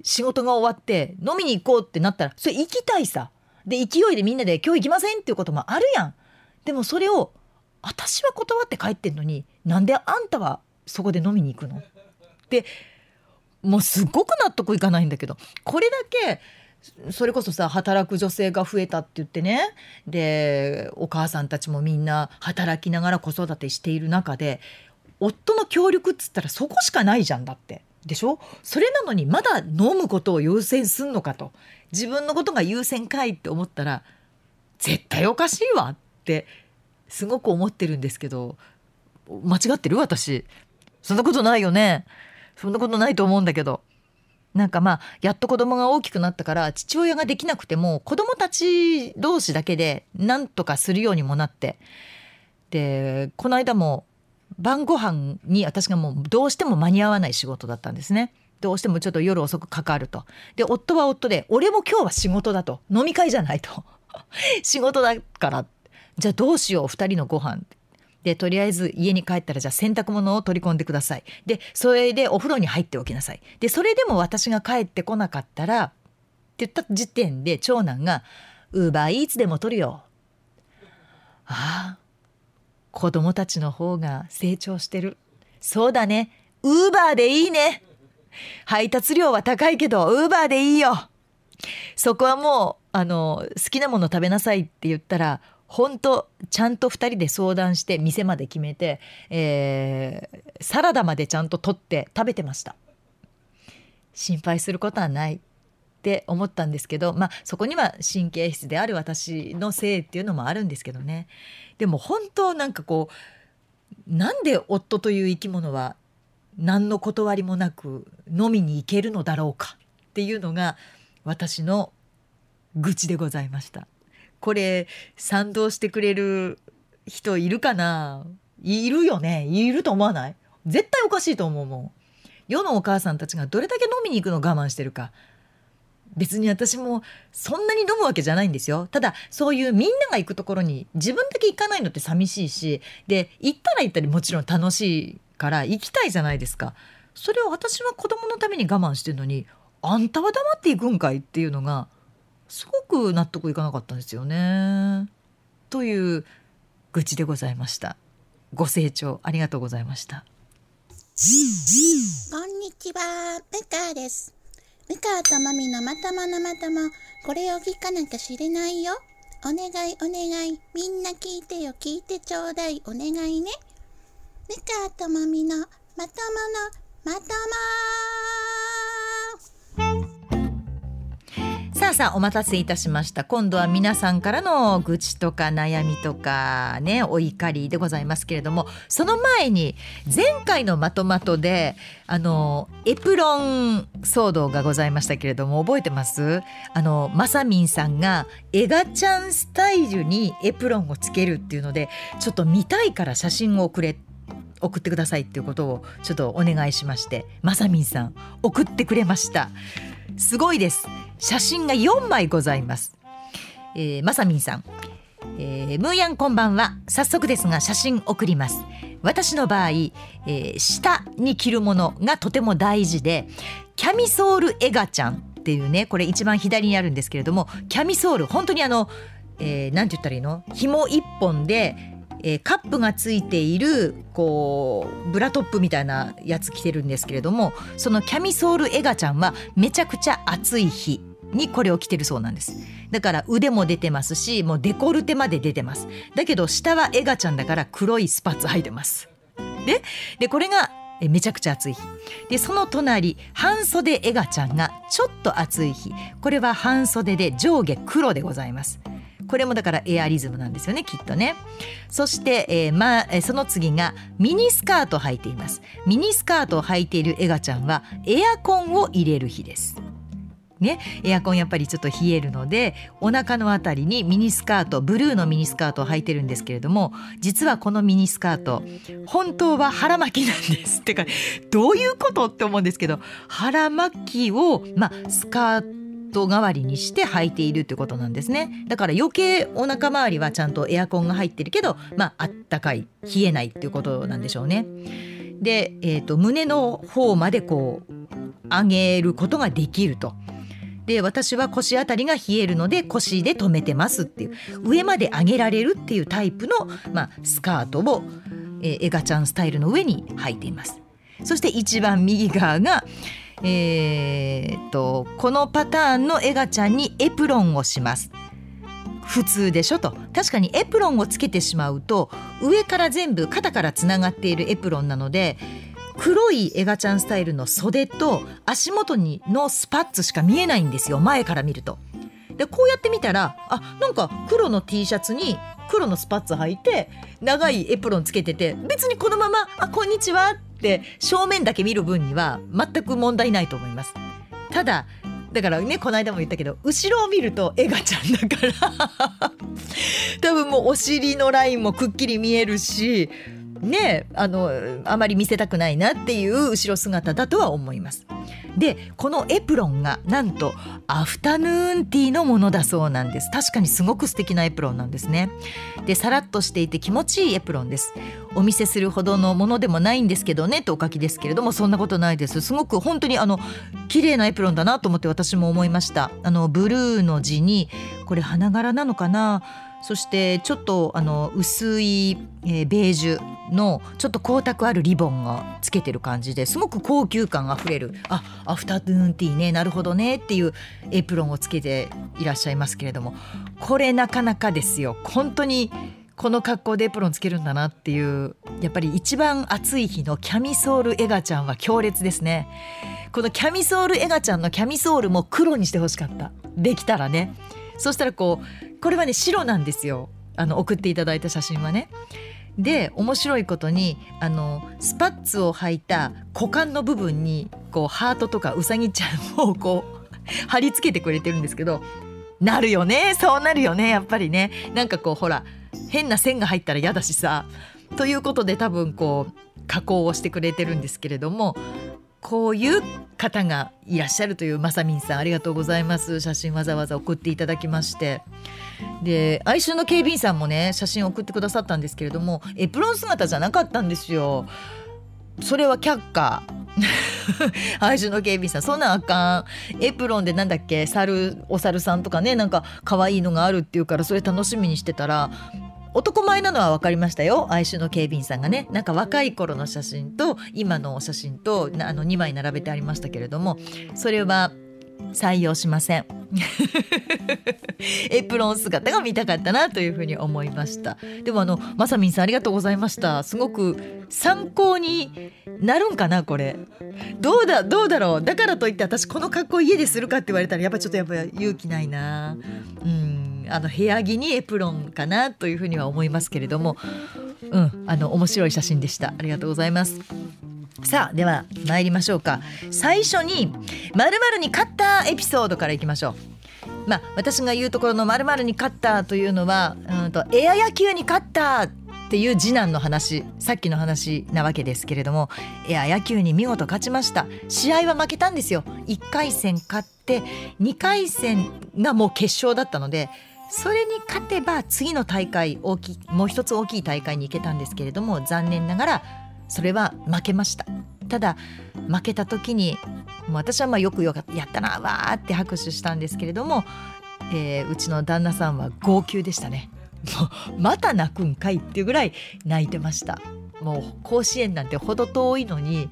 仕事が終わって飲みに行こうってなったらそれ行きたいさ。で勢いでみんなで今日行きませんっていうこともあるやん。でもそれを私は断って帰ってんのになんであんたはそこで飲みに行くの？ってもうすっごく納得いかないんだけどこれだけそれこそさ働く女性が増えたって言ってね。でお母さんたちもみんな働きながら子育てしている中で夫の協力っつったらそこしかないじゃんだって。でしょ？それなのにまだ飲むことを優先すんのかと。自分のことが優先かいって思ったら絶対おかしいわってすごく思ってるんですけど間違ってる私。そんなことないよね。そんなことないと思うんだけど。なんかまあやっと子供が大きくなったから父親ができなくても子供たち同士だけで何とかするようにもなって。でこの間も晩ご飯に私がもうどうしても間に合わない仕事だったんですね。どうしてもちょっと夜遅くかかると。で夫は夫で俺も今日は仕事だと。飲み会じゃないと。仕事だから。じゃあどうしよう2人のご飯。でとりあえず家に帰ったらじゃあ洗濯物を取り込んでください。でそれでお風呂に入っておきなさい。でそれでも私が帰ってこなかったらって言った時点で長男が「ウーバーイーツでも取るよ」ああ子供たちの方が成長してる。そうだね。ウーバーでいいね。配達料は高いけどウーバーでいいよ。そこはもうあの好きなもの食べなさいって言ったら本当ちゃんと2人で相談して店まで決めて、えー、サラダまでちゃんと取って食べてました心配することはないって思ったんですけどまあそこには神経質である私のせいっていうのもあるんですけどねでも本当なんかこうなんで夫という生き物は何の断りもなく飲みに行けるのだろうかっていうのが私の愚痴でございました。これ賛同してくれる人いるかな？いるよね？いると思わない？絶対おかしいと思うもん。世のお母さんたちがどれだけ飲みに行くの我慢してるか。別に私もそんなに飲むわけじゃないんですよ。ただそういうみんなが行くところに自分だけ行かないのって寂しいしで行ったら行ったりもちろん楽しいから行きたいじゃないですか。それを私は子供のために我慢してるのにあんたは黙っていくんかいっていうのがすごく納得いかなかったんですよね。という愚痴でございました。ご清聴ありがとうございました。こんにちは、ムカです。ムカとマミのまとものまとも、これを聞かなきゃ知れないよ。お願いお願い、みんな聞いてよ聞いてちょうだいお願いね。向川智美のまとものまともさあさあお待たせいたしました。今度は皆さんからの愚痴とか悩みとかねお怒りでございますけれどもその前に前回のまとまとであのエプロン騒動がございましたけれども覚えてます？あのまさみんさんがエガちゃんスタイルにエプロンをつけるっていうのでちょっと見たいから写真を送れ送ってくださいっていうことをちょっとお願いしましてまさみんさん送ってくれました。すごいです。写真が4枚ございます、えー、まさみんさん、えー、ムーヤンこんばんは。早速ですが写真送ります。私の場合、えー、下に着るものがとても大事でキャミソールエガちゃんっていうねこれ一番左にあるんですけれどもキャミソール本当にあの、えー、て言ったらいいの？紐一本でえー、カップがついているこうブラトップみたいなやつ着てるんですけれどもそのキャミソールエガちゃんはめちゃくちゃ暑い日。にこれを着てるそうなんです。だから腕も出てますしもうデコルテまで出てます。だけど下はエガちゃんだから黒いスパッツ履いてます。ででこれがめちゃくちゃ暑い日。でその隣半袖エガちゃんがちょっと暑い日。これは半袖で上下黒でございます。これもだからエアリズムなんですよねきっとね。そして、えー、まあ、その次がミニスカートを履いています。ミニスカートを履いているエガちゃんはエアコンを入れる日です。ね、エアコンやっぱりちょっと冷えるのでお腹のあたりにミニスカートブルーのミニスカートを履いてるんですけれども実はこのミニスカート本当は腹巻きなんです。ってかどういうことって思うんですけど腹巻きを、まあ、スカート代わりにして履いているってことなんですね。だから余計お腹周りはちゃんとエアコンが入ってるけどまああったかい冷えないっていうことなんでしょうね。で、えーと、胸の方までこう上げることができると。で私は腰あたりが冷えるので腰で止めてますっていう。上まで上げられるっていうタイプの、まあ、スカートを、えー、エガちゃんスタイルの上に履いています。そして一番右側がえー、とこのパターンのエガちゃんにエプロンをします。普通でしょと。確かにエプロンをつけてしまうと上から全部肩からつながっているエプロンなので黒いエガちゃんスタイルの袖と足元にのスパッツしか見えないんですよ前から見ると。でこうやって見たらあなんか黒の T シャツに黒のスパッツ履いて長いエプロンつけてて別にこのまま「あこんにちは」って正面だけ見る分には全く問題ないと思います。ただだからねこの間も言ったけど後ろを見るとエガちゃんだから 多分もうお尻のラインもくっきり見えるしねあのあまり見せたくないなっていう後ろ姿だとは思います。でこのエプロンがなんとアフタヌーンティーのものだそうなんです。確かにすごく素敵なエプロンなんですね。でさらっとしていて気持ちいいエプロンです。お見せするほどのものでもないんですけどねとお書きですけれどもそんなことないです。すごく本当にあの綺麗なエプロンだなと思って私も思いました。あのブルーの字にこれ花柄なのかな？そしてちょっとあの薄い、えー、ベージュのちょっと光沢あるリボンがつけてる感じですごく高級感あふれる。あアフタヌーンティーねなるほどねっていうエプロンをつけていらっしゃいますけれども。これなかなかですよ。本当にこの格好でエプロンつけるんだなっていうやっぱり一番暑い日のキャミソールエガちゃんは強烈ですね。このキャミソールエガちゃんのキャミソールも黒にしてほしかった。できたらね。そしたらこうこれはね白なんですよ。あの送っていただいた写真はね。で面白いことにあのスパッツを履いた股間の部分にこうハートとかうさぎちゃんをこう 貼り付けてくれてるんですけどなるよねそうなるよねやっぱりね。なんかこうほら変な線が入ったら嫌だしさ。ということで多分こう加工をしてくれてるんですけれどもこういう方がいらっしゃるというまさみんさんありがとうございます。写真わざわざ送っていただきまして。で哀愁の警備員さんもね写真送ってくださったんですけれどもエプロン姿じゃなかったんですよ。それは却下。愛愁の警備員さんそんなんあかん。エプロンでなんだっけ猿お猿さんとかねなんか可愛いのがあるっていうからそれ楽しみにしてたら男前なのは分かりましたよ。愛愁の警備員さんがね。なんか若い頃の写真と今の写真とあの2枚並べてありましたけれども。それは採用しません。エプロン姿が見たかったなというふうに思いました。でもあのまさみんさんありがとうございました。すごく参考になるんかなこれ。どうだどうだろう。だからといって私この格好家でするかって言われたらやっぱちょっとやっぱ勇気ないな。うん。あの部屋着にエプロンかなというふうには思いますけれども。うんあの面白い写真でした。ありがとうございます。さあでは参りましょうか。最初にまるに勝ったエピソードからいきましょう。まあ私が言うところのまるに勝ったというのはうんとエア野球に勝ったっていう次男の話さっきの話なわけですけれどもエア野球に見事勝ちました。試合は負けたんですよ。1回戦勝って2回戦がもう決勝だったのでそれに勝てば次の大会大きもう一つ大きい大会に行けたんですけれども残念ながらそれは負けました。ただ負けた時に私はまあよくよかやったなわーって拍手したんですけれども、えー、うちの旦那さんは号泣でしたね。もうまた泣くんかいっていうぐらい泣いてました。もう甲子園なんてほど遠いのに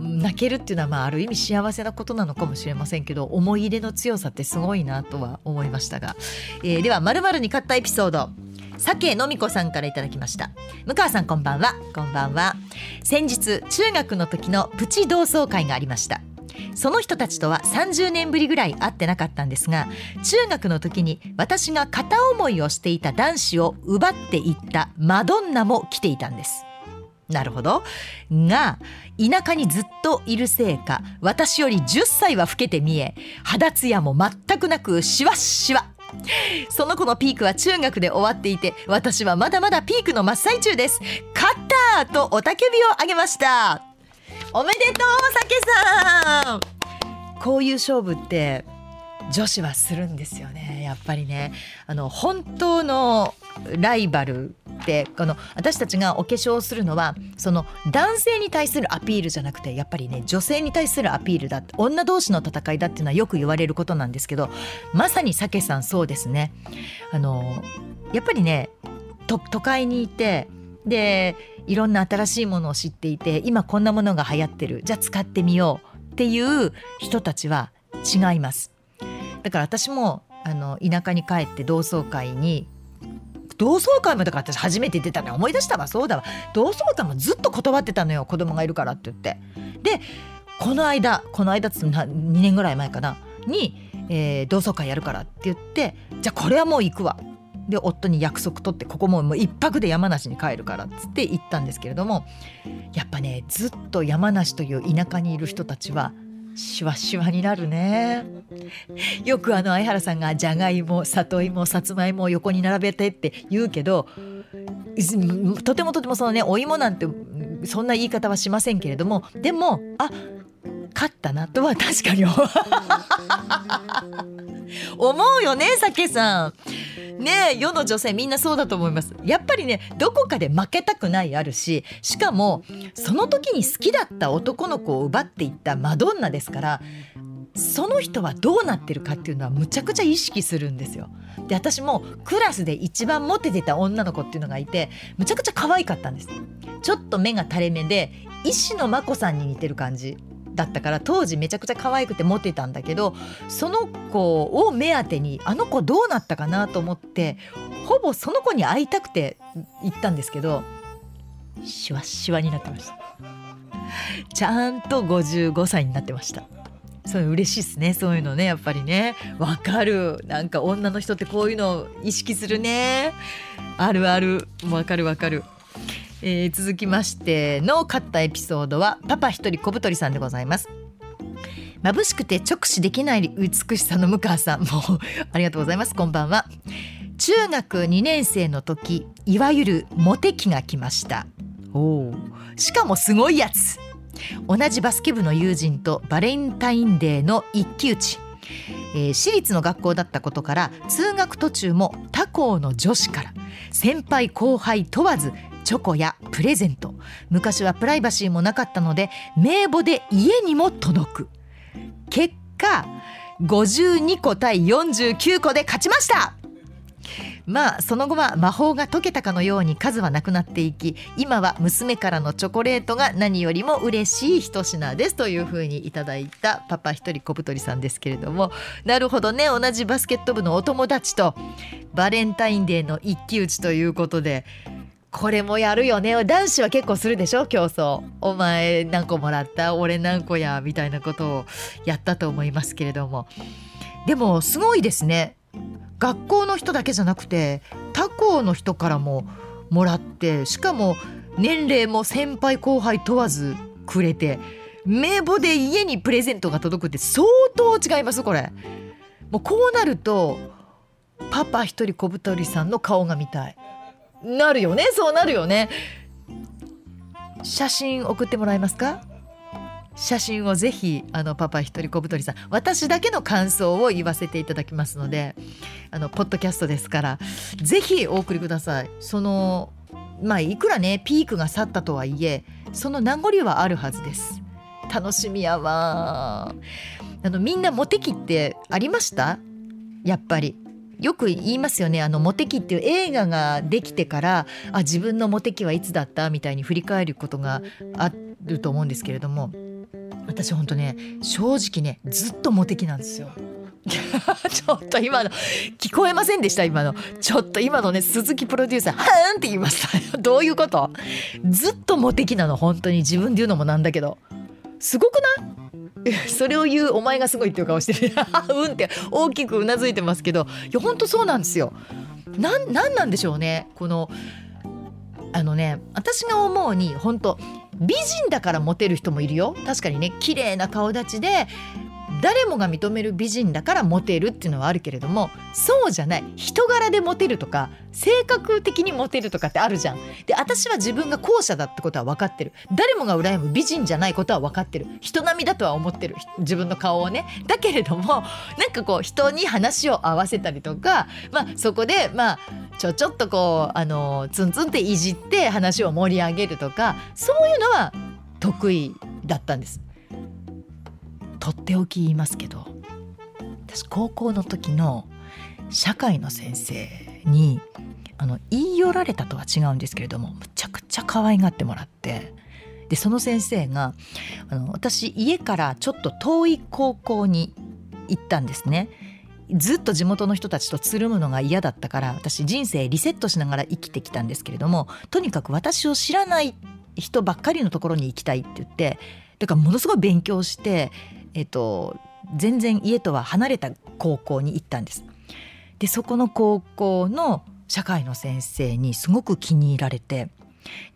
泣けるっていうのはまあある意味幸せなことなのかもしれませんけど思い入れの強さってすごいなとは思いましたが、えー、では「まるに勝ったエピソード」酒のみこさんからいきました。向川さんこんばんは。こんばんは。先日中学の時のプチ同窓会がありました。その人たちとは30年ぶりぐらい会ってなかったんですが中学の時に私が片思いをしていた男子を奪っていったマドンナも来ていたんです。なるほど。が田舎にずっといるせいか私より10歳は老けて見え肌ツヤも全くなくシワッシワ。その子のピークは中学で終わっていて私はまだまだピークの真っ最中です。勝ったとおたけびをあげました。おめでとう酒さん。こういう勝負って女子はするんですよね。やっぱりね。あの本当のライバルってこの私たちがお化粧するのはその男性に対するアピールじゃなくてやっぱりね女性に対するアピールだ女同士の戦いだっていうのはよく言われることなんですけどまさに酒さんそうですね。あのやっぱりね都会にいてでいろんな新しいものを知っていて今こんなものが流行ってる。じゃあ使ってみようっていう人たちは違います。だから私もあの田舎に帰って同窓会に同窓会もだから私初めて出たの思い出したわ。そうだわ。同窓会もずっと断ってたのよ。子供がいるからって言って。でこの間この間っつ2年ぐらい前かな。に、えー、同窓会やるからって言ってじゃあこれはもう行くわ。で夫に約束取ってここももう一泊で山梨に帰るからっつって行ったんですけれどもやっぱねずっと山梨という田舎にいる人たちはシワシワになるねよくあの相原さんがじゃがいも里芋さつまいもを横に並べてって言うけどとてもとてもそのねお芋なんてそんな言い方はしませんけれどもでもあ勝ったなとは 確かに思うよね酒さん。ね世の女性みんなそうだと思いますやっぱりねどこかで負けたくないあるししかもその時に好きだった男の子を奪っていったマドンナですからその人はどうなってるかっていうのはむちゃくちゃ意識するんですよ。で私もクラスで一番モテてた女の子っていうのがいてむちゃくちゃ可愛かったんです。ちょっと目が垂れ目で石野真子さんに似てる感じだったから当時めちゃくちゃ可愛くてモテたんだけどその子を目当てにあの子どうなったかなと思ってほぼその子に会いたくて行ったんですけどシワシワになってました。ちゃんと55歳になってました。そう嬉しいですね。そういうのねやっぱりね。わかる。なんか女の人ってこういうのを意識するね。あるある。わかるわかる。えー、続きましての勝ったエピソードはパパ一人小太りさんでございます。眩しくて直視できない美しさの向川さん。もありがとうございます。こんばんは。中学2年生の時いわゆるモテ期が来ました。おしかもすごいやつ。同じバスケ部の友人とバレンタインデーの一騎打ち。えー、私立の学校だったことから通学途中も他校の女子から先輩後輩問わずチョコやプレゼント。昔はプライバシーもなかったので名簿で家にも届く。結果52個対49個で勝ちました。まあその後は魔法が解けたかのように数はなくなっていき今は娘からのチョコレートが何よりも嬉しい一品ですというふうにいただいたパパ一人小太りさんですけれどもなるほどね同じバスケット部のお友達とバレンタインデーの一騎打ちということでこれもやるよね。男子は結構するでしょ？競争。お前何個もらった？俺何個や？みたいなことをやったと思いますけれども。でもすごいですね。学校の人だけじゃなくて他校の人からももらってしかも年齢も先輩後輩問わずくれて名簿で家にプレゼントが届くって相当違いますこれ。もうこうなるとパパ一人小太りさんの顔が見たい。なるよね。そうなるよね。写真送ってもらえますか？写真をぜひあのパパ一人小太りさん。私だけの感想を言わせていただきますのであのポッドキャストですからぜひお送りください。そのまあいくらねピークが去ったとはいえその名残はあるはずです。楽しみやわあのみんなモテ期ってありました？やっぱり。よく言いますよね。あのモテ期っていう映画ができてからあ自分のモテ期はいつだったみたいに振り返ることがあると思うんですけれども私ほんとね正直ねずっとモテ期なんですよ。ちょっと今の聞こえませんでした？今の。ちょっと今のね鈴木プロデューサーはーんって言いました どういうこと？ずっとモテ期なの本当に。自分で言うのもなんだけど。すごくない？それを言うお前がすごいっていう顔してる。うんって大きくうなずいてますけど。いや本当そうなんですよ。なんなんなんでしょうね。このあのね私が思うに本当美人だからモテる人もいるよ。確かにね綺麗な顔立ちで誰もが認める美人だからモテるっていうのはあるけれどもそうじゃない。人柄でモテるとか性格的にモテるとかってあるじゃん。で私は自分が後者だってことは分かってる。誰もが羨む美人じゃないことは分かってる。人並みだとは思ってる。自分の顔をね。だけれどもなんかこう人に話を合わせたりとか、まあ、そこでまあちょちょっとこうあのツンツンっていじって話を盛り上げるとかそういうのは得意だったんです。とっておき言いますけど私高校の時の社会の先生にあの言い寄られたとは違うんですけれどもむちゃくちゃ可愛がってもらってでその先生があの私家からちょっと遠い高校に行ったんですね。ずっと地元の人たちとつるむのが嫌だったから私人生リセットしながら生きてきたんですけれどもとにかく私を知らない人ばっかりのところに行きたいって言ってだからものすごい勉強してえっと、全然家とは離れた高校に行ったんです。でそこの高校の社会の先生にすごく気に入られて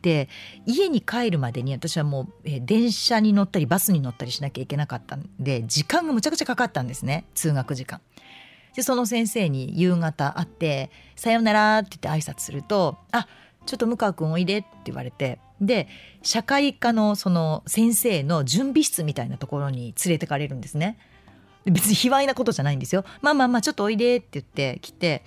で家に帰るまでに私はもう、電車に乗ったりバスに乗ったりしなきゃいけなかったんで時間がむちゃくちゃかかったんですね通学時間。でその先生に夕方会って「さようなら」って言って挨拶すると「あちょっと向川君おいで」って言われてで社会科のその先生の準備室みたいなところに連れてかれるんですね。別に卑猥なことじゃないんですよ。まあまあまあちょっとおいでって言って来て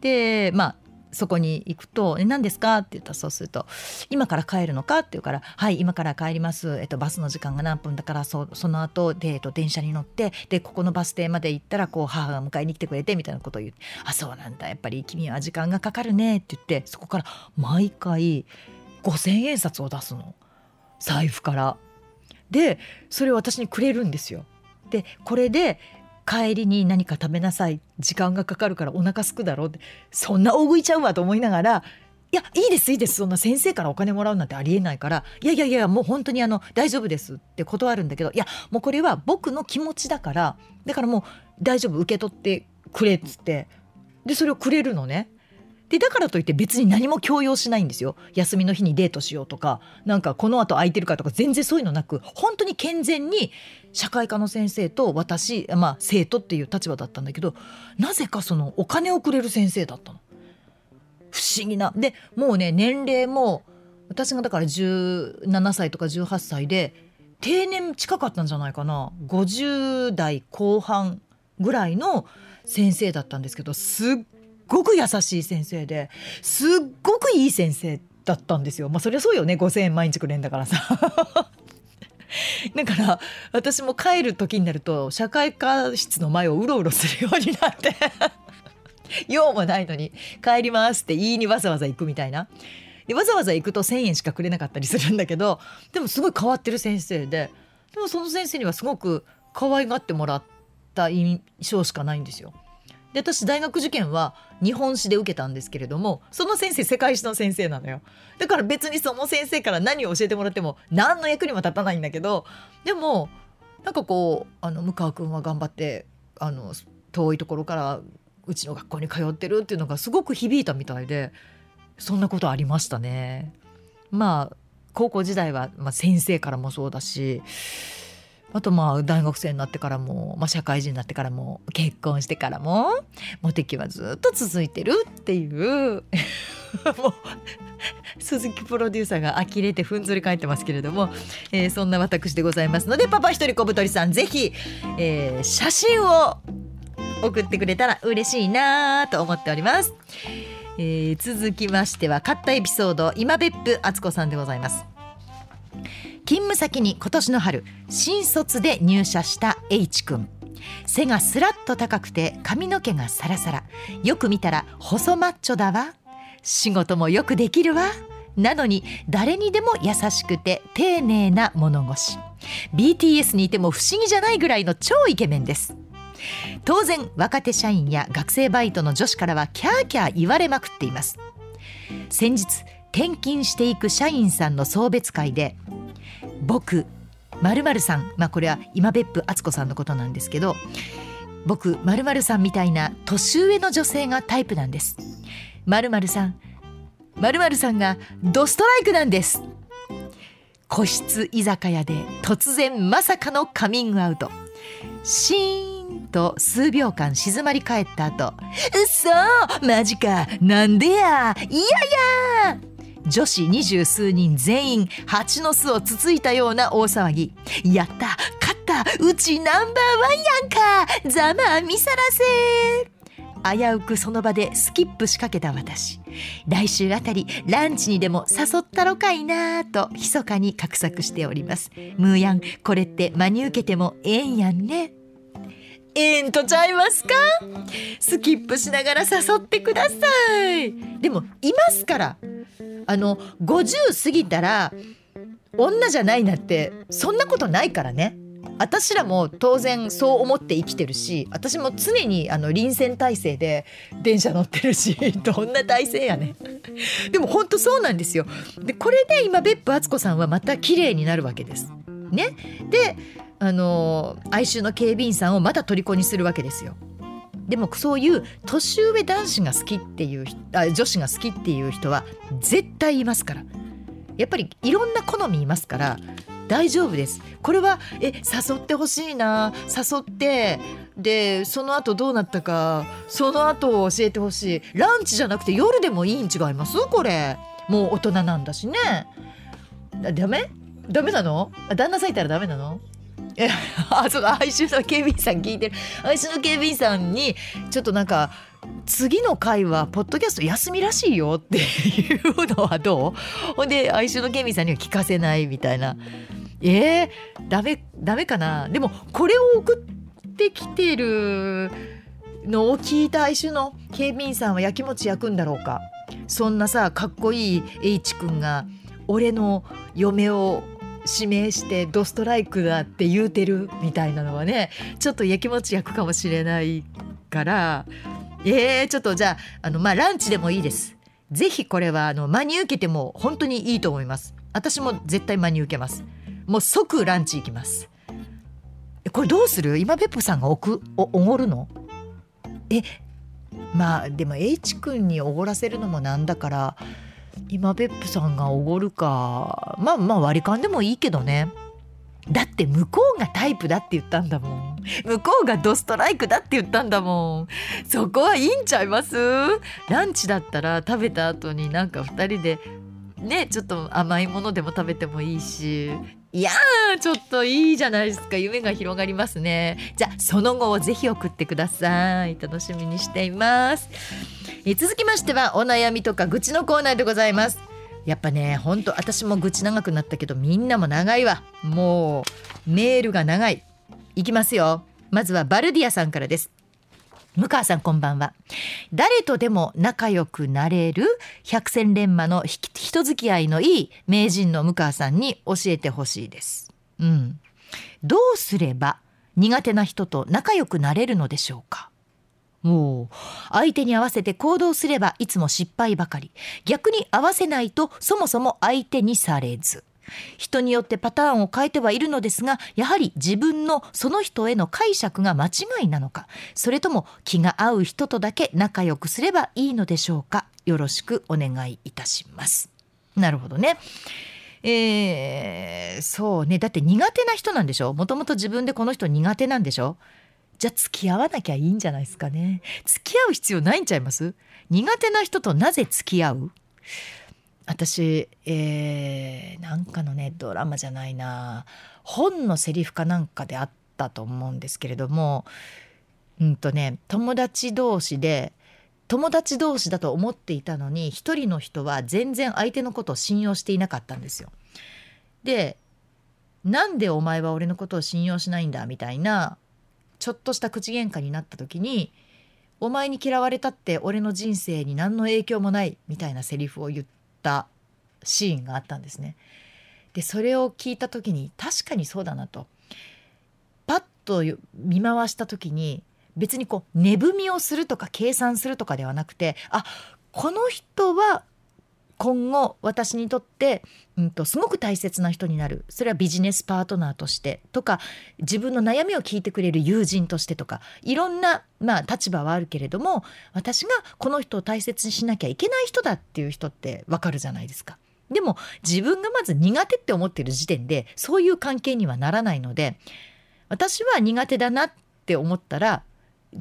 でまあそこに行くと「え何ですか?」って言ったらそうすると「今から帰るのか?」って言うから「はい今から帰ります、えっと、バスの時間が何分だからそその後で、えっと、電車に乗ってでここのバス停まで行ったらこう母が迎えに来てくれて」みたいなことを言って「あそうなんだやっぱり君は時間がかかるね」って言ってそこから毎回5,000円札を出すの。財布から。でそれを私にくれるんですよ。でこれで帰りに何か食べなさい。時間がかかるからお腹すくだろう。ってそんな大食いちゃうわと思いながらいやいいですいいです。そんな先生からお金もらうなんてありえないから。いやいやいやもう本当にあの大丈夫です。って断るんだけど。いやもうこれは僕の気持ちだから。だからもう大丈夫受け取ってくれっつって。でそれをくれるのね。でだからといって別に何も強要しないんですよ。休みの日にデートしようとかなんかこの後空いてるかとか全然そういうのなく本当に健全に社会科の先生と私、まあ、生徒っていう立場だったんだけどなぜかそのお金をくれる先生だったの。不思議な。でもうね年齢も私がだから17歳とか18歳で定年近かったんじゃないかな。50代後半ぐらいの先生だったんですけどすっごく優しい先生ですっごくいい先生だったんですよ。まあそりゃそうよね5,000円毎日くれんだからさ。だから私も帰る時になると社会科室の前をうろうろするようになって 用もないのに帰りますって言いにわざわざ行くみたいなでわざわざ行くと1,000円しかくれなかったりするんだけどでもすごい変わってる先生ででもその先生にはすごく可愛がってもらった印象しかないんですよ。で私大学受験は日本史で受けたんですけれどもその先生世界史の先生なのよだから別にその先生から何を教えてもらっても何の役にも立たないんだけどでもなんかこうあの向川君は頑張ってあの遠いところからうちの学校に通ってるっていうのがすごく響いたみたいでそんなことありましたね。まあ高校時代は、まあ、先生からもそうだしあとまあ大学生になってからも、まあ、社会人になってからも結婚してからもモテ期はずっと続いてるっていう もう鈴木プロデューサーが呆れてふんぞり返ってますけれども、えー、そんな私でございますのでパパ一人小太りさんぜひ、えー、写真を送ってくれたら嬉しいなと思っております、えー、続きましては買ったエピソード今別府敦子さんでございます。勤務先に今年の春新卒で入社した H 君。背がスラッと高くて髪の毛がサラサラ。よく見たら細マッチョだわ。仕事もよくできるわ。なのに誰にでも優しくて丁寧な物腰。BTS にいても不思議じゃないぐらいの超イケメンです。当然若手社員や学生バイトの女子からはキャーキャー言われまくっています。先日転勤していく社員さんの送別会で僕まるさん。まあこれは今別府敦子さんのことなんですけど僕まるさんみたいな年上の女性がタイプなんです。まるさん。まるさんがドストライクなんです。個室居酒屋で突然まさかのカミングアウト。シーンと数秒間静まり返った後「うそマジか。なんでや。いやいや!」女子二十数人全員蜂の巣をつついたような大騒ぎ。やった勝ったうちナンバーワンやんか。ざまあみさらせ。危うくその場でスキップしかけた私。来週あたりランチにでも誘ったろかいなぁと密かに画策しております。ムーヤンこれって真に受けてもええんやんね。ええんとちゃいますか？スキップしながら誘ってください。でもいますから。あの50過ぎたら女じゃないなってそんなことないからね。私らも当然そう思って生きてるし私も常にあの臨戦態勢で電車乗ってるし どんな体勢やねでも本当そうなんですよ。でこれで今別府敦子さんはまた綺麗になるわけです。ね？であの哀愁の警備員さんをまた虜にするわけですよ。でもそういう年上男子が好きっていうあ女子が好きっていう人は絶対いますから。やっぱりいろんな好みいますから大丈夫です。これはえ誘ってほしいな誘ってでその後どうなったかその後を教えてほしい。ランチじゃなくて夜でもいいん違います？これ。もう大人なんだしね。ダメ？ダメなの？旦那さんいたらダメなの？あそう哀愁の警備員さん聞いてる。哀愁の警備員さんにちょっとなんか次の回はポッドキャスト休みらしいよっていうのはどう？ほんで哀愁の警備員さんには聞かせないみたいな。えー、ダメダメかな？でもこれを送ってきてるのを聞いた哀愁の警備員さんはやきもち焼くんだろうか？そんなさかっこいい H 君が俺の嫁を指名してドストライクだって言うてるみたいなのはねちょっとやきもち焼くかもしれないからえー、ちょっとじゃああのまあランチでもいいです。ぜひこれはあの真に受けても本当にいいと思います。私も絶対真に受けます。もう即ランチ行きます。これどうする？今別府さんが置くおおごるの？えまあでも H 君におごらせるのもなんだから今別府さんがおごるか。まあまあ割り勘でもいいけどね。だって向こうがタイプだって言ったんだもん。向こうがドストライクだって言ったんだもん。そこはいいんちゃいます？ランチだったら食べた後になんか2人でねちょっと甘いものでも食べてもいいし。いやーちょっといいじゃないですか。夢が広がりますね。じゃあその後をぜひ送ってください。楽しみにしています。え続きましてはお悩みとか愚痴のコーナーでございます。やっぱねほんと私も愚痴長くなったけどみんなも長いわ。もうメールが長い。いきますよ。まずはバルディアさんからです。向川さんこんばんは。誰とでも仲良くなれる百戦錬磨の人付き合いのいい名人の向川さんに教えてほしいです。うん。どうすれば苦手な人と仲良くなれるのでしょうか？もう相手に合わせて行動すればいつも失敗ばかり。逆に合わせないとそもそも相手にされず。人によってパターンを変えてはいるのですがやはり自分のその人への解釈が間違いなのかそれとも気が合う人とだけ仲良くすればいいのでしょうかよろしくお願いいたします。なるほどね。えー、そうね。だって苦手な人なんでしょ？もともと自分でこの人苦手なんでしょ？じゃあ付き合わなきゃいいんじゃないですかね。付き合う必要ないんちゃいます？苦手な人となぜ付き合う？私、えー、なんかのねドラマじゃないな本のセリフかなんかであったと思うんですけれどもうんとね友達同士で友達同士だと思っていたのに一人の人は全然相手のことを信用していなかったんですよ。でなんでお前は俺のことを信用しないんだみたいなちょっとした口喧嘩になった時に「お前に嫌われたって俺の人生に何の影響もない」みたいなセリフを言ったシーンがあったんですね。でそれを聞いた時に確かにそうだなとパッと見回した時に別にこう値踏みをするとか計算するとかではなくてあこの人は今後私にとって、うんと、すごく大切な人になるそれはビジネスパートナーとしてとか自分の悩みを聞いてくれる友人としてとかいろんな、まあ、立場はあるけれども私がこの人を大切にしなきゃいけない人だっていう人ってわかるじゃないですか。でも自分がまず苦手って思ってる時点でそういう関係にはならないので私は苦手だなって思ったら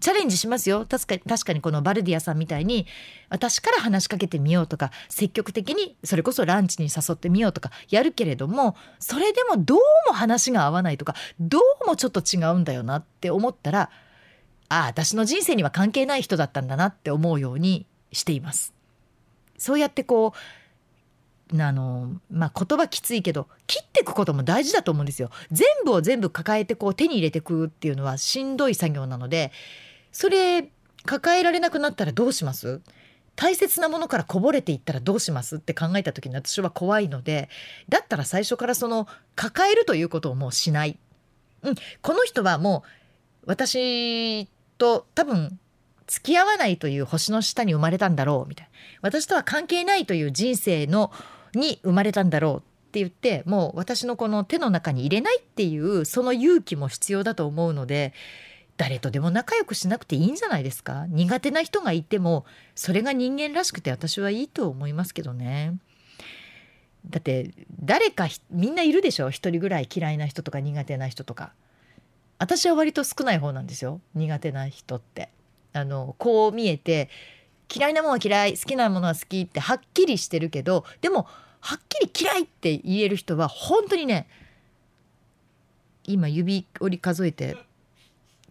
チャレンジしますよ確かに確かにこのバルディアさんみたいに私から話しかけてみようとか積極的にそれこそランチに誘ってみようとかやるけれどもそれでもどうも話が合わないとかどうもちょっと違うんだよなって思ったらああ私の人生には関係ない人だったんだなって思うようにしています。そうやってこうあのまあ、言葉きついけど切っていくことも大事だと思うんですよ。全部を全部抱えてこう手に入れていくっていうのはしんどい作業なのでそれ抱えられなくなったらどうします？大切なものからこぼれていったらどうしますって考えた時に私は怖いのでだったら最初からその抱えるということをもうしない。うん、この人はもう私と多分付き合わないという星の下に生まれたんだろうみたいな私とは関係ないという人生のに生まれたんだろうって言ってもう私のこの手の中に入れないっていうその勇気も必要だと思うので誰とでも仲良くしなくていいんじゃないですか？苦手な人がいてもそれが人間らしくて私はいいと思いますけどね。だって誰かみんないるでしょ？一人ぐらい嫌いな人とか苦手な人とか。私は割と少ない方なんですよ。苦手な人って。あのこう見えて嫌いなものは嫌い好きなものは好きってはっきりしてるけどでもはっきり嫌いって言える人は本当にね今指折り数えて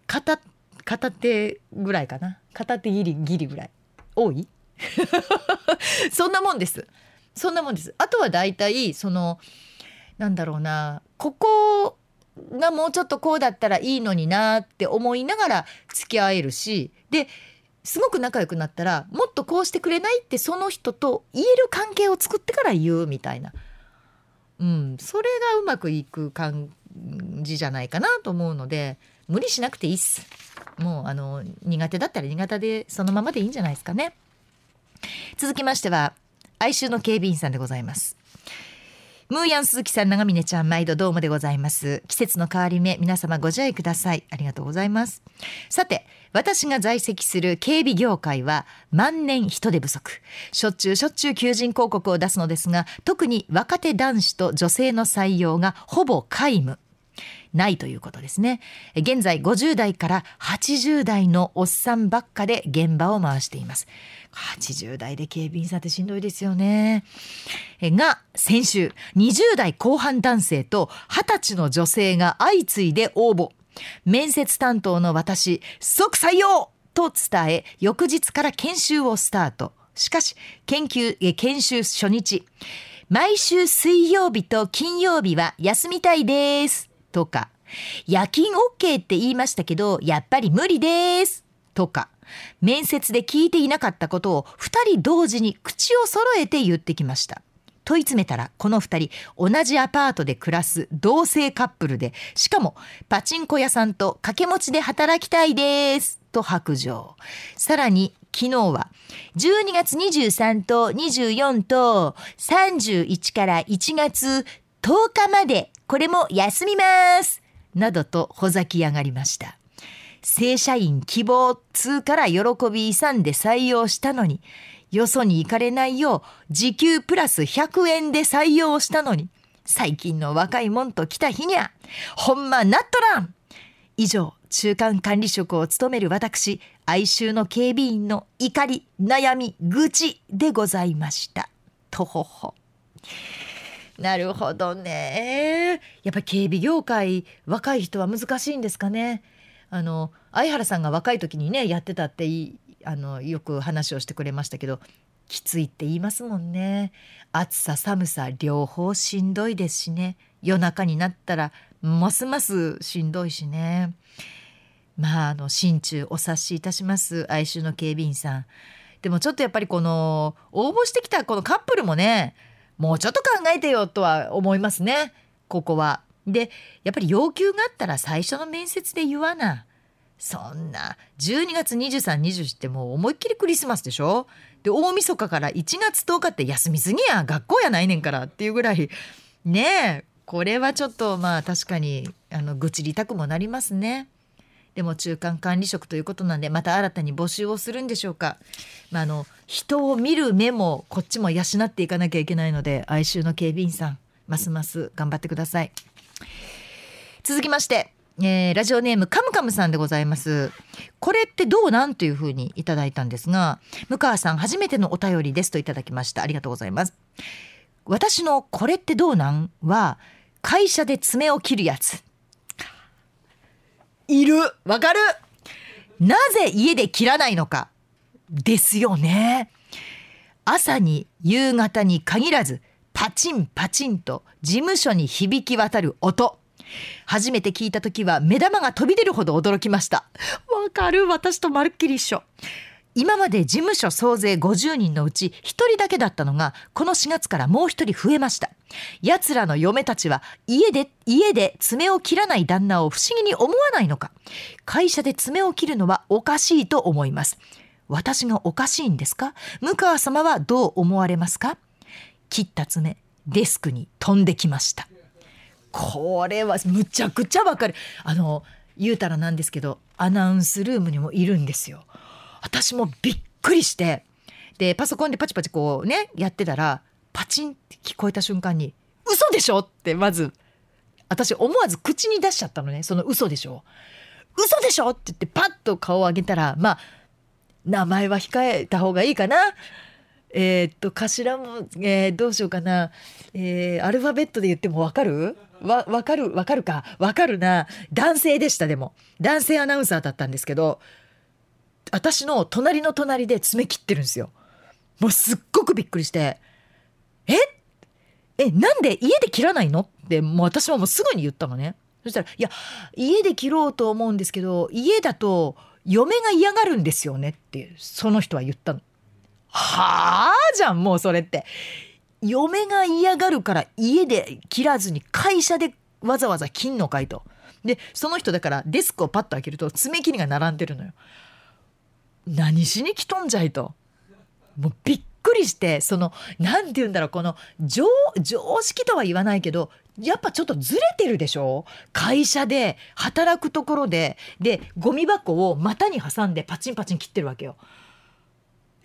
片片手ぐらいかな。片手ギリギリぐらい。多い？そんなもんです。そんなもんです。あとは大体そのなんだろうな。ここがもうちょっとこうだったらいいのになって思いながら付き合えるし。ですごく仲良くなったらもっとこうしてくれないってその人と言える関係を作ってから言うみたいな、うん、それがうまくいく感じじゃないかなと思うので無理しなくていいっす。もうあの苦手だったら苦手でそのままでいいんじゃないですかね。続きましては哀愁の警備員さんでございます。ムーヤン鈴木さん長峰ちゃん毎度どうもでございます。季節の変わり目皆様ご自愛ください。ありがとうございます。さて私が在籍する警備業界は万年人手不足。しょっちゅうしょっちゅう求人広告を出すのですが特に若手男子と女性の採用がほぼ皆無。ないということですね。現在50代から80代のおっさんばっかで現場を回しています。80代で警備員さんってしんどいですよね。が先週20代後半男性と20歳の女性が相次いで応募。面接担当の私即採用と伝え翌日から研修をスタート。しかし研究研修初日。毎週水曜日と金曜日は休みたいです。とか夜勤 OK って言いましたけどやっぱり無理です。とか。面接で聞いていなかったことを2人同時に口を揃えて言ってきました。問い詰めたらこの2人同じアパートで暮らす同性カップルでしかもパチンコ屋さんと掛け持ちで働きたいですと白状。さらに昨日は12月23と24と31から1月10日までこれも休みますなどとほざき上がりました。正社員希望通から喜び勇んで採用したのによそに行かれないよう時給プラス100円で採用したのに最近の若いもんと来た日にゃほんまなっとらん。以上中間管理職を務める私哀愁の警備員の怒り悩み愚痴でございました。とほほ。なるほどね。やっぱり警備業界若い人は難しいんですかね。あの相原さんが若い時にねやってたってあのよく話をしてくれましたけどきついって言いますもんね。暑さ寒さ両方しんどいですしね。夜中になったらますますしんどいしね。まああの心中お察しいたします哀愁の警備員さん。でもちょっとやっぱりこの応募してきたこのカップルもねもうちょっと考えてよとは思いますね。ここは。でやっぱり要求があったら最初の面接で言わな。そんな12月2324ってもう思いっきりクリスマスでしょ？で大晦日から1月10日って休みすぎや学校やないねんからっていうぐらいねえこれはちょっとまあ確かにあの愚痴りたくもなりますね。でも中間管理職ということなんでまた新たに募集をするんでしょうか。まあ、あの人を見る目もこっちも養っていかなきゃいけないので哀愁の警備員さんますます頑張ってください。続きましてえー、ラジオネームカムカムさんでございます。これってどうなんというふうにいただいたんですが向川さん初めてのお便りですといただきました。ありがとうございます。私のこれってどうなんは会社で爪を切るやつ。いる。わかる。なぜ家で切らないのか。ですよね。朝に夕方に限らずパチンパチンと事務所に響き渡る音。初めて聞いた時は目玉が飛び出るほど驚きました。わかる私とまるっきり一緒。今まで事務所総勢50人のうち1人だけだったのがこの4月からもう1人増えました。奴らの嫁たちは家で家で爪を切らない旦那を不思議に思わないのか。会社で爪を切るのはおかしいと思います。私がおかしいんですか？向川様はどう思われますか？切った爪デスクに飛んできました。これはむちゃくちゃわかる。あの言うたらなんですけどアナウンスルームにもいるんですよ。私もびっくりして。でパソコンでパチパチこうねやってたらパチンって聞こえた瞬間に「嘘でしょ!」ってまず私思わず口に出しちゃったのね。その嘘でしょ。嘘でしょって言ってパッと顔を上げたらまあ名前は控えた方がいいかな。えー、っと頭も、えー、どうしようかな、えー、アルファベットで言ってもわかる？わ分かる？分かるか？分かるな。男性でしたでも。男性アナウンサーだったんですけど私の隣の隣で爪切ってるんですよ。もうすっごくびっくりして「え？えなんで家で切らないの?」ってもう私はもうすぐに言ったのね。そしたら「いや家で切ろうと思うんですけど家だと嫁が嫌がるんですよね」ってその人は言ったの。はあじゃんもうそれって嫁が嫌がるから家で切らずに会社でわざわざ切んのかいと。でその人だからデスクをパッと開けると爪切りが並んでるのよ。何しに来とんじゃいと。もうびっくりしてその何て言うんだろうこの常識とは言わないけどやっぱちょっとずれてるでしょ？会社で働くところででゴミ箱を股に挟んでパチンパチン切ってるわけよ。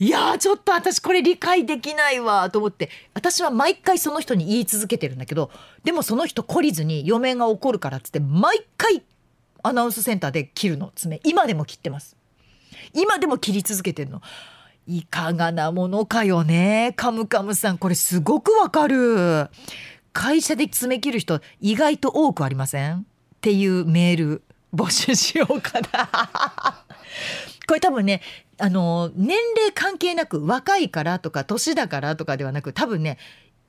いやちょっと私これ理解できないわと思って。私は毎回その人に言い続けてるんだけどでもその人懲りずに嫁が怒るからっつって毎回アナウンスセンターで切るの爪。今でも切ってます。今でも切り続けてるの。いかがなものかよね。カムカムさんこれすごくわかる。会社で爪切る人意外と多くありません？っていうメール募集しようかな。これ多分ねあの年齢関係なく若いからとか年だからとかではなく多分ね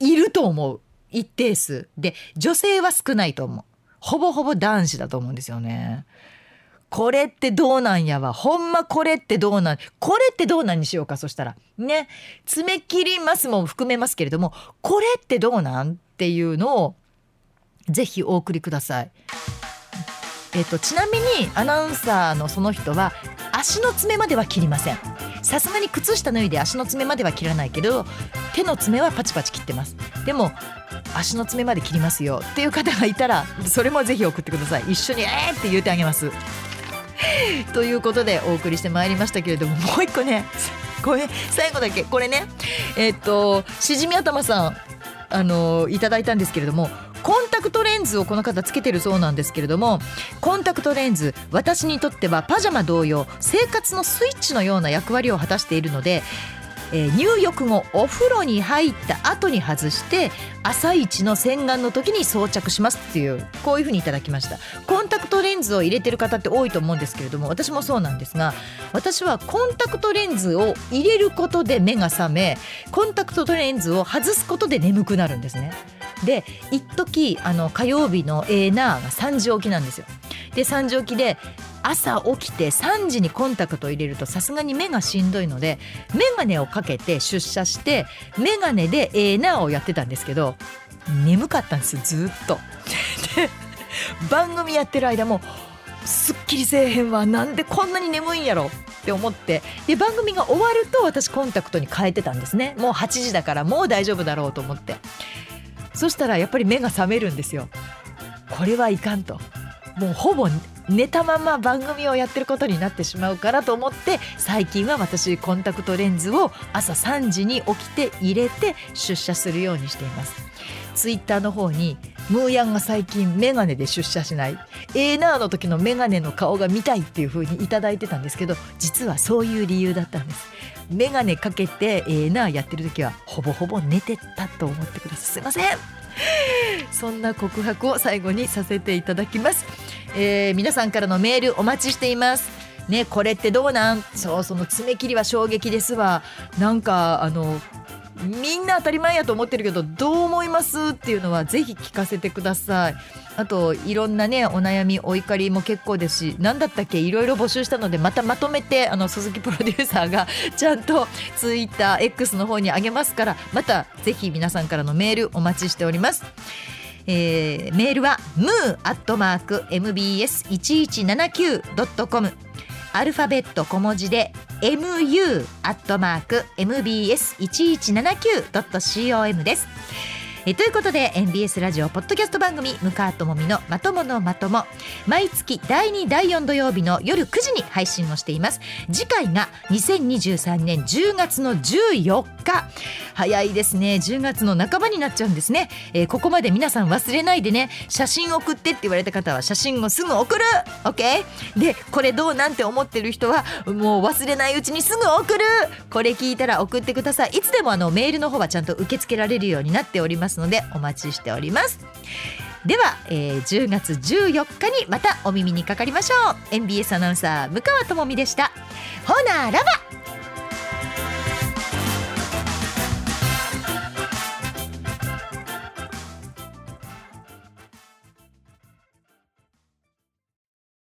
いると思う。一定数。で女性は少ないと思う。ほぼほぼ男子だと思うんですよね。これってどうなんやわ。ほんまこれってどうなんこれってどうなんにしようかそしたら。ね。爪切りますも含めますけれどもこれってどうなん？っていうのをぜひお送りください。えっと、ちなみにアナウンサーのその人は足の爪までは切りません。さすがに靴下脱いで足の爪までは切らないけど手の爪はパチパチ切ってます。でも足の爪まで切りますよ。っていう方がいたらそれもぜひ送ってください。一緒に「えー!」って言うてあげます。ということでお送りしてまいりましたけれどももう一個ねこれ最後だけこれねえっとしじみ頭さんあのいただいたんですけれどもコンタクトレンズをこの方つけてるそうなんですけれどもコンタクトレンズ私にとってはパジャマ同様生活のスイッチのような役割を果たしているのでえー、入浴後お風呂に入った後に外して朝一の洗顔の時に装着しますっていうこういうふうにいただきました。コンタクトレンズを入れてる方って多いと思うんですけれども私もそうなんですが私はコンタクトレンズを入れることで目が覚めコンタクトレンズを外すことで眠くなるんですね。で一時あの火曜日のエーナーが3時起きなんですよ。で3時起きで朝起きて3時にコンタクトを入れるとさすがに目がしんどいので眼鏡をかけて出社して眼鏡でえーなをやってたんですけど眠かったんですよずっと。で番組やってる間もすっきりせえへんわなんでこんなに眠いんやろって思って。で番組が終わると私コンタクトに変えてたんですね。もう8時だからもう大丈夫だろうと思って。そしたらやっぱり目が覚めるんですよ。これはいかんと。もうほぼ寝たまま番組をやってることになってしまうからと思って最近は私コンタクトレンズを朝3時に起きて入れて出社するようにしています。ツイッターの方にムーヤンが最近メガネで出社しない。エーナーの時のメガネの顔が見たいっていう風に頂いてたんですけど実はそういう理由だったんです。メガネかけてエーナーやってる時はほぼほぼ寝てたと思ってください。すいません。そんな告白を最後にさせていただきます、えー、皆さんからのメールお待ちしています。ねこれってどうなん？そうその爪切りは衝撃ですわ。なんかあのみんな当たり前やと思ってるけどどう思いますっていうのはぜひ聞かせてください。あといろんなねお悩みお怒りも結構ですし何だったっけ？いろいろ募集したのでまたまとめてあの鈴木プロデューサーがちゃんとツイッター X の方にあげますからまたぜひ皆さんからのメールお待ちしております。えー、メールは moo.mbs1179.com アルファベット小文字で mu アットマーク mbs1179.com です。えということで NBS ラジオポッドキャスト番組「向川智美のまとものまとも」毎月第2第4土曜日の夜9時に配信をしています。次回が2023年10月の14日。早いですね。10月の半ばになっちゃうんですね、えー、ここまで皆さん忘れないでね。写真送ってって言われた方は写真をすぐ送る。OK でこれどうなんて思ってる人はもう忘れないうちにすぐ送る。これ聞いたら送ってください。いつでもあのメールの方はちゃんと受け付けられるようになっております。ますのでお待ちしております。では、えー、10月14日にまたお耳にかかりましょう。NBS アナウンサー向川智美でした。ほならば。